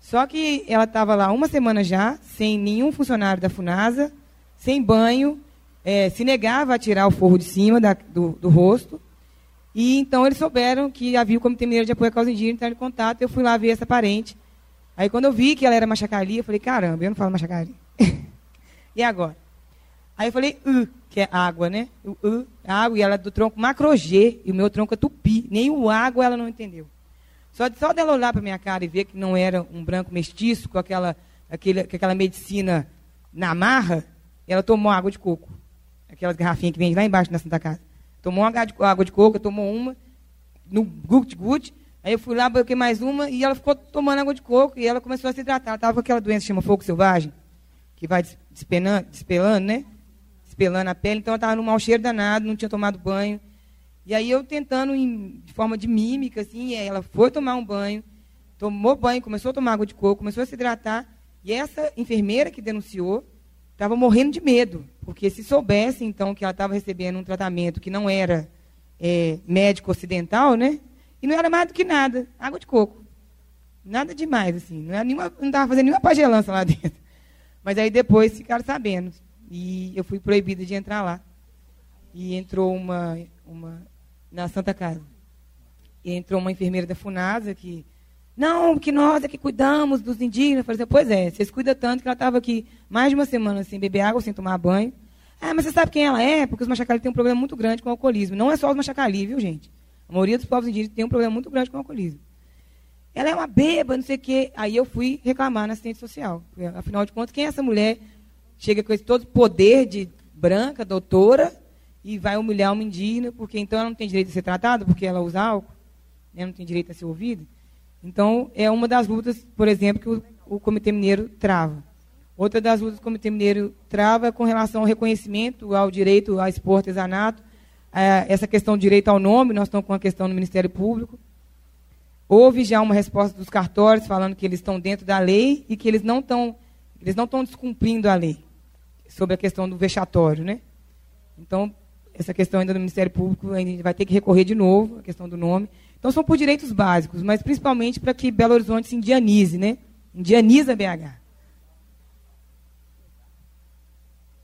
Speaker 3: Só que ela estava lá uma semana já, sem nenhum funcionário da FUNASA, sem banho, é, se negava a tirar o forro de cima da, do, do, rosto. E então eles souberam que havia o Comitê Mineiro de Apoio à Causa Indígena, entraram em contato, eu fui lá ver essa parente. Aí quando eu vi que ela era machacali, eu falei, caramba, eu não falo machacali. e agora? Aí eu falei, uh, que é água, né? Uh, água, e ela é do tronco macrogê, e o meu tronco é tupi. Nem o água ela não entendeu. Só, só dela olhar para minha cara e ver que não era um branco mestiço com aquela, aquele, com aquela medicina na marra, ela tomou água de coco. Aquelas garrafinhas que vende lá embaixo na Santa Casa. Tomou uma água de coco, tomou uma, no gut-gut. Aí eu fui lá, coloquei mais uma, e ela ficou tomando água de coco, e ela começou a se hidratar. Ela estava com aquela doença que chama fogo selvagem, que vai despelando, despelando, né? Despelando a pele. Então ela estava num mau cheiro danado, não tinha tomado banho. E aí eu tentando, em, de forma de mímica, assim, ela foi tomar um banho, tomou banho, começou a tomar água de coco, começou a se hidratar. E essa enfermeira que denunciou estava morrendo de medo, porque se soubesse, então, que ela estava recebendo um tratamento que não era é, médico ocidental, né? E não era mais do que nada, água de coco. Nada demais, assim. Não estava fazendo nenhuma pagelança lá dentro. Mas aí depois ficaram sabendo. E eu fui proibida de entrar lá. E entrou uma, uma na Santa Casa. E entrou uma enfermeira da FUNASA que, não, que nós é que cuidamos dos indígenas. Eu falei assim, pois é, vocês cuidam tanto que ela estava aqui mais de uma semana sem beber água, sem tomar banho. Ah, mas você sabe quem ela é? Porque os machacali têm um problema muito grande com o alcoolismo. Não é só os machacali, viu, gente? A maioria dos povos indígenas tem um problema muito grande com o alcoolismo. Ela é uma beba, não sei o quê. Aí eu fui reclamar na assistente social. Afinal de contas, quem é essa mulher? Chega com esse todo poder de branca, doutora, e vai humilhar uma indígena, porque então ela não tem direito a ser tratada, porque ela usa álcool, né, não tem direito a ser ouvida. Então, é uma das lutas, por exemplo, que o, o Comitê Mineiro trava. Outra das lutas que o Comitê Mineiro trava é com relação ao reconhecimento, ao direito a expor artesanato, essa questão do direito ao nome, nós estamos com a questão no Ministério Público. Houve já uma resposta dos cartórios falando que eles estão dentro da lei e que eles não estão, eles não estão descumprindo a lei sobre a questão do vexatório, né? Então, essa questão ainda do Ministério Público, a gente vai ter que recorrer de novo, a questão do nome. Então, são por direitos básicos, mas principalmente para que Belo Horizonte se indianize, né? Indianiza BH.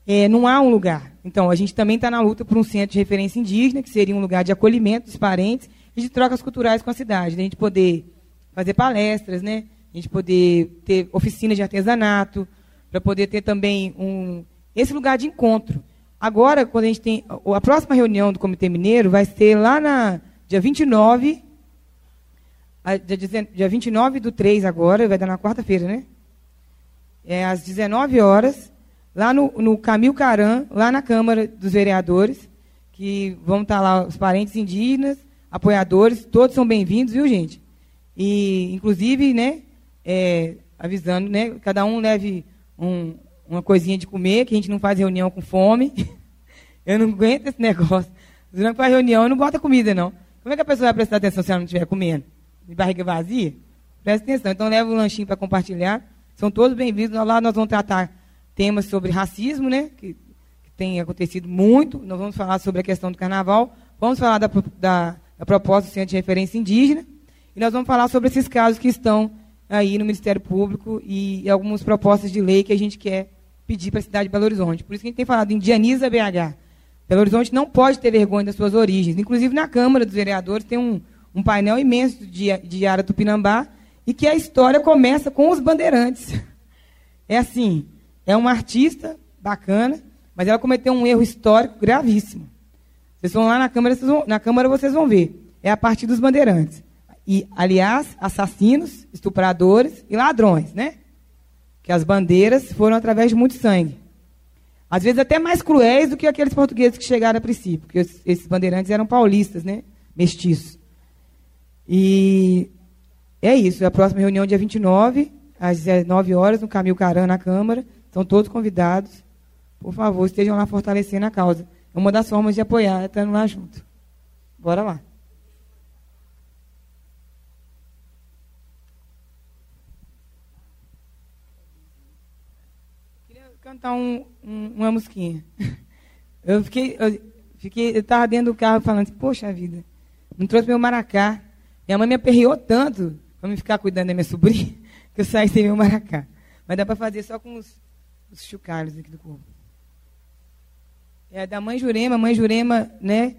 Speaker 3: É, não há um lugar. Então, a gente também está na luta por um centro de referência indígena, que seria um lugar de acolhimento dos parentes e de trocas culturais com a cidade. A gente poder fazer palestras, né? A gente poder ter oficinas de artesanato, para poder ter também um, esse lugar de encontro. Agora, quando a gente tem. A próxima reunião do Comitê Mineiro vai ser lá na dia 29. A, dia, dia 29 do 3 agora, vai dar na quarta-feira, né? É às 19 horas, lá no, no Camil Caram, lá na Câmara dos Vereadores, que vão estar lá os parentes indígenas, apoiadores, todos são bem-vindos, viu, gente? E, inclusive, né, é, avisando, né, cada um leve um, uma coisinha de comer, que a gente não faz reunião com fome. Eu não aguento esse negócio. Não faz reunião, não bota comida, não. Como é que a pessoa vai prestar atenção se ela não estiver comendo? De barriga vazia? Presta atenção. Então, leva um lanchinho para compartilhar. São todos bem-vindos. Lá nós vamos tratar temas sobre racismo, né? Que, que, tem acontecido muito. Nós vamos falar sobre a questão do carnaval. Vamos falar da, da, da proposta do Centro de Referência Indígena. E nós vamos falar sobre esses casos que estão aí no Ministério Público e, e algumas propostas de lei que a gente quer pedir para a cidade de Belo Horizonte. Por isso que a gente tem falado em Dianiza BH. Belo Horizonte não pode ter vergonha das suas origens. Inclusive, na Câmara dos Vereadores tem um, um painel imenso de, de Ara Tupinambá e que a história começa com os bandeirantes. É assim, é uma artista bacana, mas ela cometeu um erro histórico gravíssimo. Vocês vão lá na Câmara, vão, na Câmara vocês vão ver. É a partir dos bandeirantes. e, aliás, assassinos, estupradores e ladrões, né? Que as bandeiras foram através de muito sangue. Às vezes até mais cruéis do que aqueles portugueses que chegaram a princípio, porque esses bandeirantes eram paulistas, né? Mestiços. E é isso, é a próxima reunião dia 29, às 19 horas, no Camil Caran, na Câmara. Estão todos convidados. Por favor, estejam lá fortalecendo a causa. É uma das formas de apoiar, é estando lá junto. Bora lá. Queria cantar um, um, uma musiquinha. Eu fiquei, eu fiquei, eu estava dentro do carro falando assim, poxa vida, não trouxe meu maracá. Minha mãe me aperreou tanto para me ficar cuidando da minha sobrinha, que eu saí sem meu maracá. Mas dá para fazer só com os, os chocalhos aqui do corpo. É da mãe Jurema, mãe Jurema, né,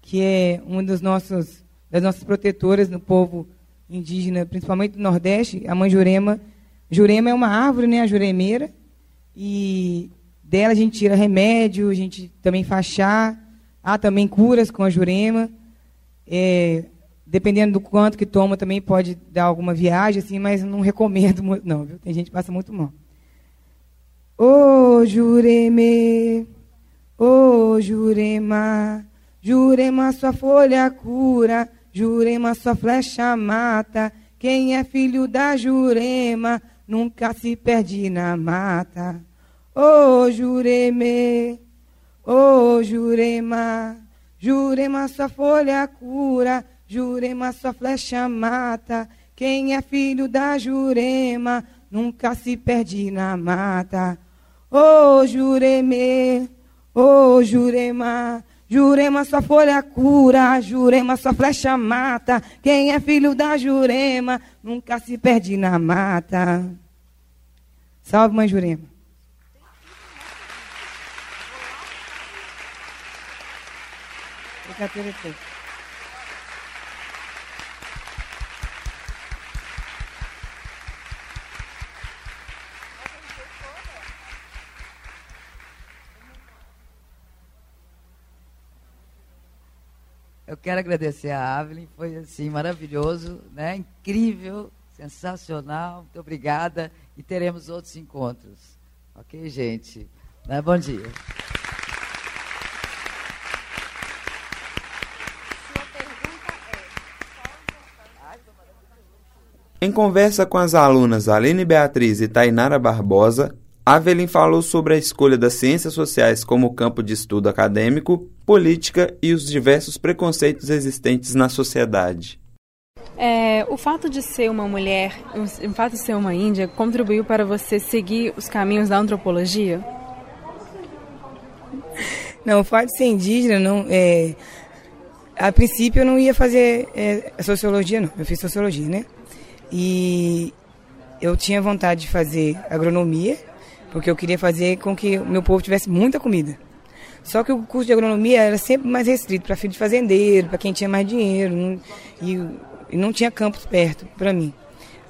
Speaker 3: que é uma dos nossos, das nossas protetoras no povo indígena, principalmente do Nordeste, a mãe Jurema. Jurema é uma árvore, né, a juremeira, e dela a gente tira remédio, a gente também faz chá, há também curas com a Jurema. É, dependendo do quanto que toma, também pode dar alguma viagem, assim, mas não recomendo muito, não, viu? Tem gente que passa muito mal. Ô oh, Jureme, ô oh, Jurema, Jurema sua folha cura, Jurema sua flecha mata. Quem é filho da Jurema nunca se perde na mata. Ô oh, Jureme, ô oh, Jurema, Jurema sua folha cura, Jurema sua flecha mata. Quem é filho da Jurema nunca se perde na mata. Ô oh, Jureme, ô oh, Jurema, Jurema sua folha cura, Jurema sua flecha mata. Quem é filho da Jurema nunca se perde na mata. Salve, mãe Jurema.
Speaker 2: Eu quero agradecer a Avelin, foi assim maravilhoso, né? Incrível, sensacional. Muito obrigada e teremos outros encontros. OK, gente? Né? Bom dia.
Speaker 1: Em conversa com as alunas Aline Beatriz e Tainara Barbosa, Avelin falou sobre a escolha das ciências sociais como campo de estudo acadêmico, política e os diversos preconceitos existentes na sociedade.
Speaker 16: É, o fato de ser uma mulher, o fato de ser uma índia, contribuiu para você seguir os caminhos da antropologia?
Speaker 3: Não, o fato de ser indígena, não, é, a princípio eu não ia fazer é, sociologia, não. Eu fiz sociologia, né? E eu tinha vontade de fazer agronomia, porque eu queria fazer com que o meu povo tivesse muita comida. Só que o curso de agronomia era sempre mais restrito para filho de fazendeiro, para quem tinha mais dinheiro, não, e, e, não tinha campus perto para mim.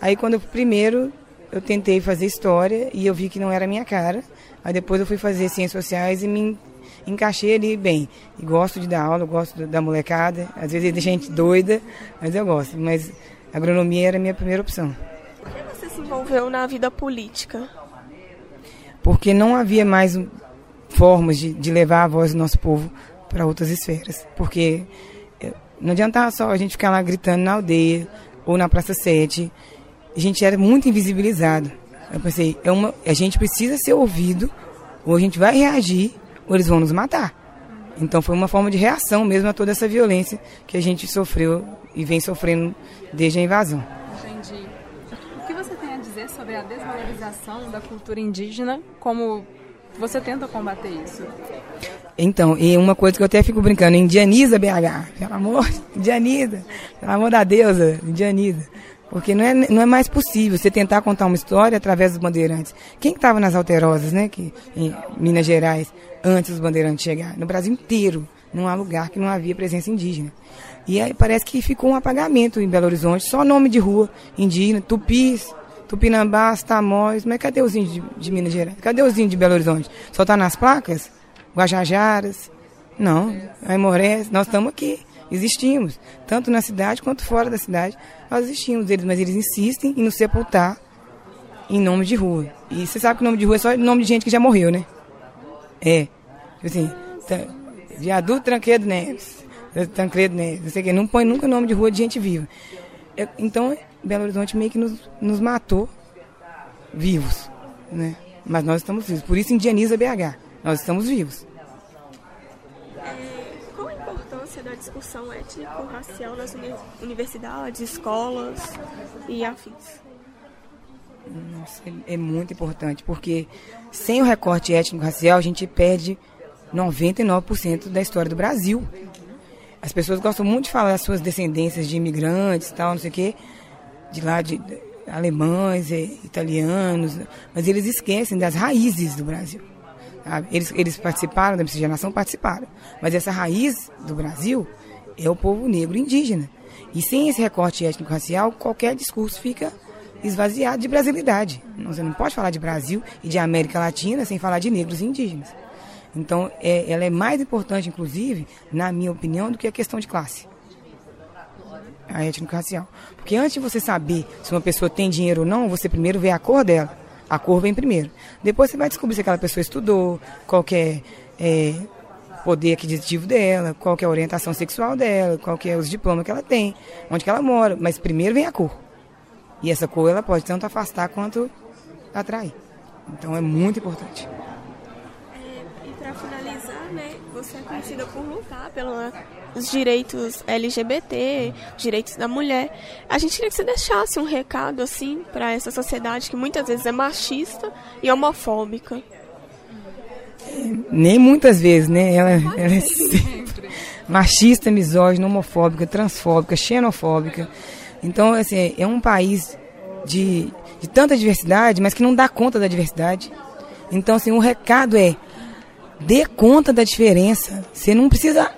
Speaker 3: Aí quando eu primeiro eu tentei fazer história e eu vi que não era a minha cara. Aí depois eu fui fazer ciências sociais e me encaixei ali bem. E gosto de dar aula, gosto da molecada. Às vezes deixa a gente doida, mas eu gosto. Mas agronomia era a minha primeira opção.
Speaker 17: Por que você se envolveu na vida política?
Speaker 3: Porque não havia mais formas de, de levar a voz do nosso povo para outras esferas. Porque eh, não adiantava só a gente ficar lá gritando na aldeia ou na Praça 7. A gente era muito invisibilizado. Eu pensei, é uma, a gente precisa ser ouvido, ou a gente vai reagir, ou eles vão nos matar. Então foi uma forma de reação mesmo a toda essa violência que a gente sofreu e vem sofrendo desde a invasão.
Speaker 16: Entendi. O que você tem a dizer sobre a desvalorização da cultura indígena? Como você tenta combater isso?
Speaker 3: Então, e uma coisa que eu até fico brincando, indianiza BH, pelo amor, indianiza, pelo amor da deusa, indianiza. Porque não é, não é mais possível você tentar contar uma história através dos bandeirantes. Quem estava nas alterosas, né, que, em Minas Gerais, antes dos bandeirantes chegarem? No Brasil inteiro, não há lugar que não havia presença indígena. E aí parece que ficou um apagamento em Belo Horizonte, só nome de rua indígena, tupis, tupinambás, tamóis, mas cadê os índios de, de, Minas Gerais? Cadê os índios de Belo Horizonte? Só está nas placas? Guajajaras? Não, Aimorés, nós estamos aqui. existimos. Tanto na cidade quanto fora da cidade, nós existimos. Eles, mas eles insistem em nos sepultar em nome de rua. E você sabe que nome de rua é só nome de gente que já morreu, né? É. Tipo assim, tá, viaduto Tranquedo Neves. Tancredo Neves, não sei o que, não põe nunca nome de rua de gente viva. É, então, Belo Horizonte meio que nos, nos matou vivos, né? Mas nós estamos vivos. Por isso indianiza BH. Nós estamos vivos.
Speaker 17: É, qual a importância da discussão étnico-racial nas uni universidades, escolas e afins?
Speaker 3: Nossa, é, é muito importante, porque sem o recorte étnico-racial a gente perde 99% da história do Brasil. As pessoas gostam muito de falar das suas descendências de imigrantes e tal, não sei o quê, de lá de, alemães, e, italianos, mas eles esquecem das raízes do Brasil. Sabe? Eles, eles participaram da miscigenação, participaram, mas essa raiz do Brasil é o povo negro indígena. E sem esse recorte étnico-racial, qualquer discurso fica esvaziado de brasilidade. Você não pode falar de Brasil e de América Latina sem falar de negros e indígenas. Então, é, ela é mais importante, inclusive, na minha opinião, do que a questão de classe. A étnico-racial. Porque antes de você saber se uma pessoa tem dinheiro ou não, você primeiro vê a cor dela. A cor vem primeiro. Depois você vai descobrir se aquela pessoa estudou, qual é, é poder aquisitivo dela, qual é a orientação sexual dela, qual é os diplomas que ela tem, onde que ela mora. Mas primeiro vem a cor. E essa cor ela pode tanto afastar quanto atrair. Então é muito importante
Speaker 17: para finalizar, né, você é conhecida por lutar pelos direitos LGBT, direitos da mulher. A gente queria que você deixasse um recado assim para essa sociedade que muitas vezes é machista e homofóbica.
Speaker 3: Nem muitas vezes, né? Ela, ela é sempre machista, misógina, homofóbica, transfóbica, xenofóbica. Então, assim, é um país de, de tanta diversidade, mas que não dá conta da diversidade. Então, assim, o recado é dê conta da diferença. Você não precisa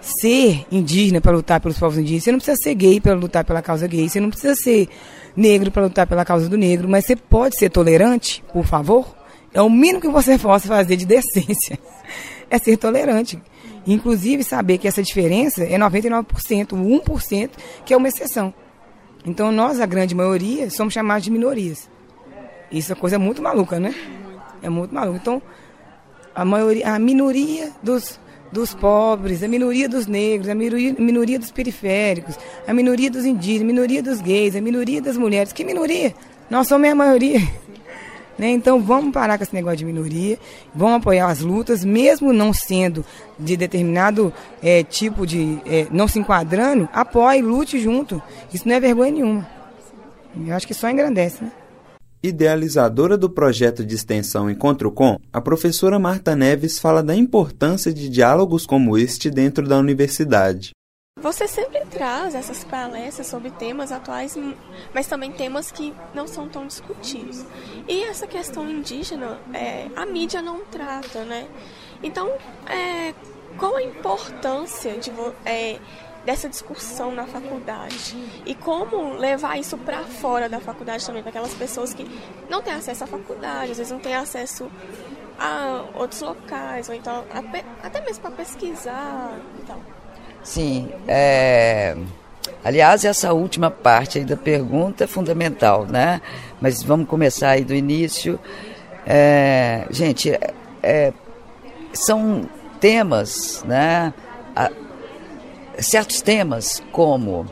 Speaker 3: ser indígena para lutar pelos povos indígenas, você não precisa ser gay para lutar pela causa gay, você não precisa ser negro para lutar pela causa do negro, mas você pode ser tolerante, por favor? É o mínimo que você possa fazer de decência. É ser tolerante. Inclusive saber que essa diferença é 99%, 1% que é uma exceção. Então nós, a grande maioria, somos chamados de minorias. Isso é coisa muito maluca, né? É muito maluco. Então, a, maioria, a minoria dos, dos pobres, a minoria dos negros, a minoria, minoria dos periféricos, a minoria dos indígenas, a minoria dos gays, a minoria das mulheres. Que minoria? Nós somos a maioria. Né? Então vamos parar com esse negócio de minoria, vamos apoiar as lutas, mesmo não sendo de determinado é, tipo de. É, não se enquadrando, apoie, lute junto. Isso não é vergonha nenhuma. Eu acho que só engrandece, né?
Speaker 1: Idealizadora do projeto de extensão Encontro Com, a professora Marta Neves fala da importância de diálogos como este dentro da universidade.
Speaker 17: Você sempre traz essas palestras sobre temas atuais, mas também temas que não são tão discutidos. E essa questão indígena, é, a mídia não trata, né? Então, é, qual a importância de é, dessa discussão na faculdade e como levar isso para fora da faculdade também para aquelas pessoas que não têm acesso à faculdade, às vezes não têm acesso a outros locais ou então até mesmo para pesquisar então.
Speaker 2: Sim, é... aliás essa última parte da pergunta é fundamental, né? Mas vamos começar aí do início. É... Gente, é... são temas, né? A certos temas como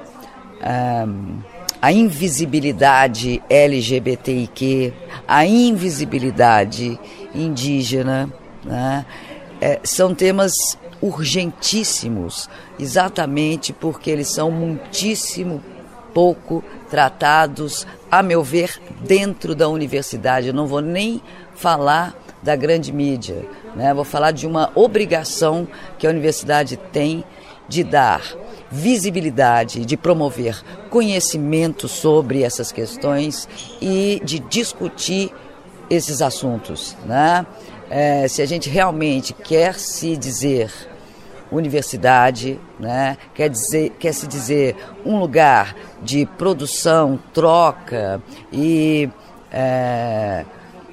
Speaker 2: um, a invisibilidade LGBTIQ, a invisibilidade indígena, né? é, são temas urgentíssimos, exatamente porque eles são muitíssimo pouco tratados, a meu ver, dentro da universidade. Eu não vou nem falar da grande mídia, né? vou falar de uma obrigação que a universidade tem de dar visibilidade, de promover conhecimento sobre essas questões e de discutir esses assuntos. Né? É, se a gente realmente quer se dizer universidade, né? quer, dizer, quer se dizer um lugar de produção, troca e é,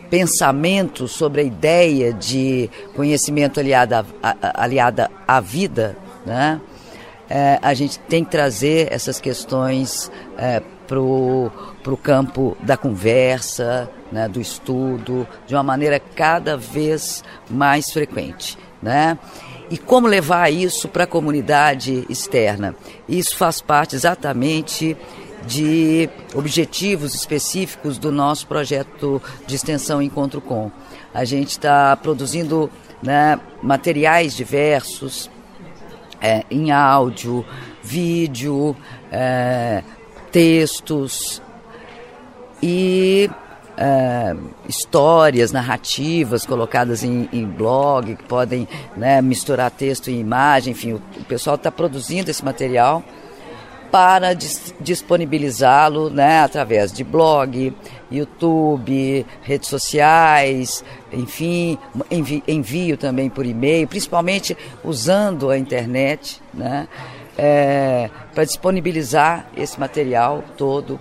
Speaker 2: pensamento sobre a ideia de conhecimento aliada, aliada à vida, né? é, a gente tem que trazer essas questões é, para o campo da conversa, né, do estudo, de uma maneira cada vez mais frequente. Né? E como levar isso para a comunidade externa? Isso faz parte exatamente de objetivos específicos do nosso projeto de extensão Encontro Com. A gente está produzindo né, materiais diversos é, em áudio, vídeo, é, textos e é, histórias, narrativas colocadas em, em blog, que podem né, misturar texto e imagem, enfim, o, o pessoal está produzindo esse material para dis disponibilizá-lo né, através de blog, YouTube, redes sociais, enfim, envi envio também por e-mail, principalmente usando a internet, né, é, para disponibilizar esse material todo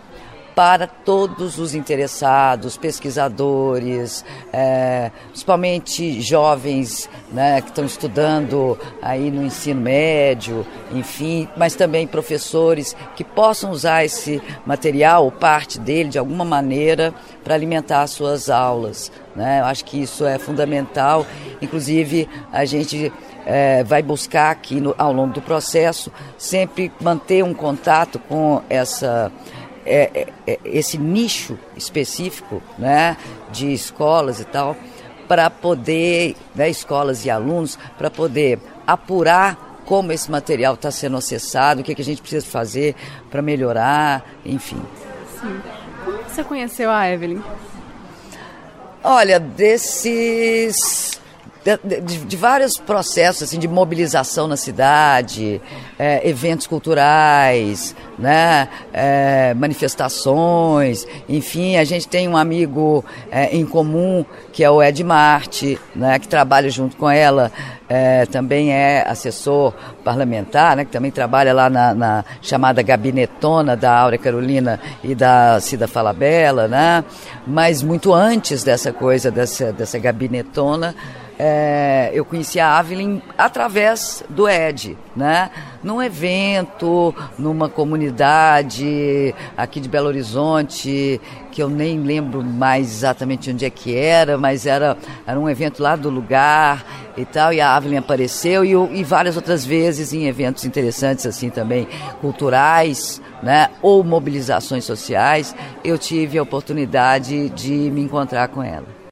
Speaker 2: para todos os interessados, pesquisadores, é, principalmente jovens né, que estão estudando aí no ensino médio, enfim, mas também professores que possam usar esse material ou parte dele de alguma maneira para alimentar as suas aulas. Né? Eu acho que isso é fundamental. Inclusive, a gente é, vai buscar aqui no, ao longo do processo sempre manter um contato com essa é, é, é, esse nicho específico né, de escolas e tal, para poder, né, escolas e alunos, para poder apurar como esse material está sendo acessado, o que, que a gente precisa fazer para melhorar, enfim.
Speaker 16: Sim. Como você conheceu a Evelyn?
Speaker 2: Olha, desses de, de, vários processos assim, de mobilização na cidade, é, eventos culturais, né, é, manifestações, enfim, a gente tem um amigo é, em comum que é o Ed Marte, né, que trabalha junto com ela, é, também é assessor parlamentar, né, que também trabalha lá na, na, chamada gabinetona da Áurea Carolina e da Cida Falabella, né, mas muito antes dessa coisa, dessa, dessa gabinetona, é, eu conheci a Avelin através do Ed, né? Num evento, numa comunidade aqui de Belo Horizonte, que eu nem lembro mais exatamente onde é que era, mas era, era um evento lá do lugar e tal, e a Avelin apareceu, e, e várias outras vezes em eventos interessantes, assim, também culturais, né? Ou mobilizações sociais, eu tive a oportunidade de me encontrar com ela.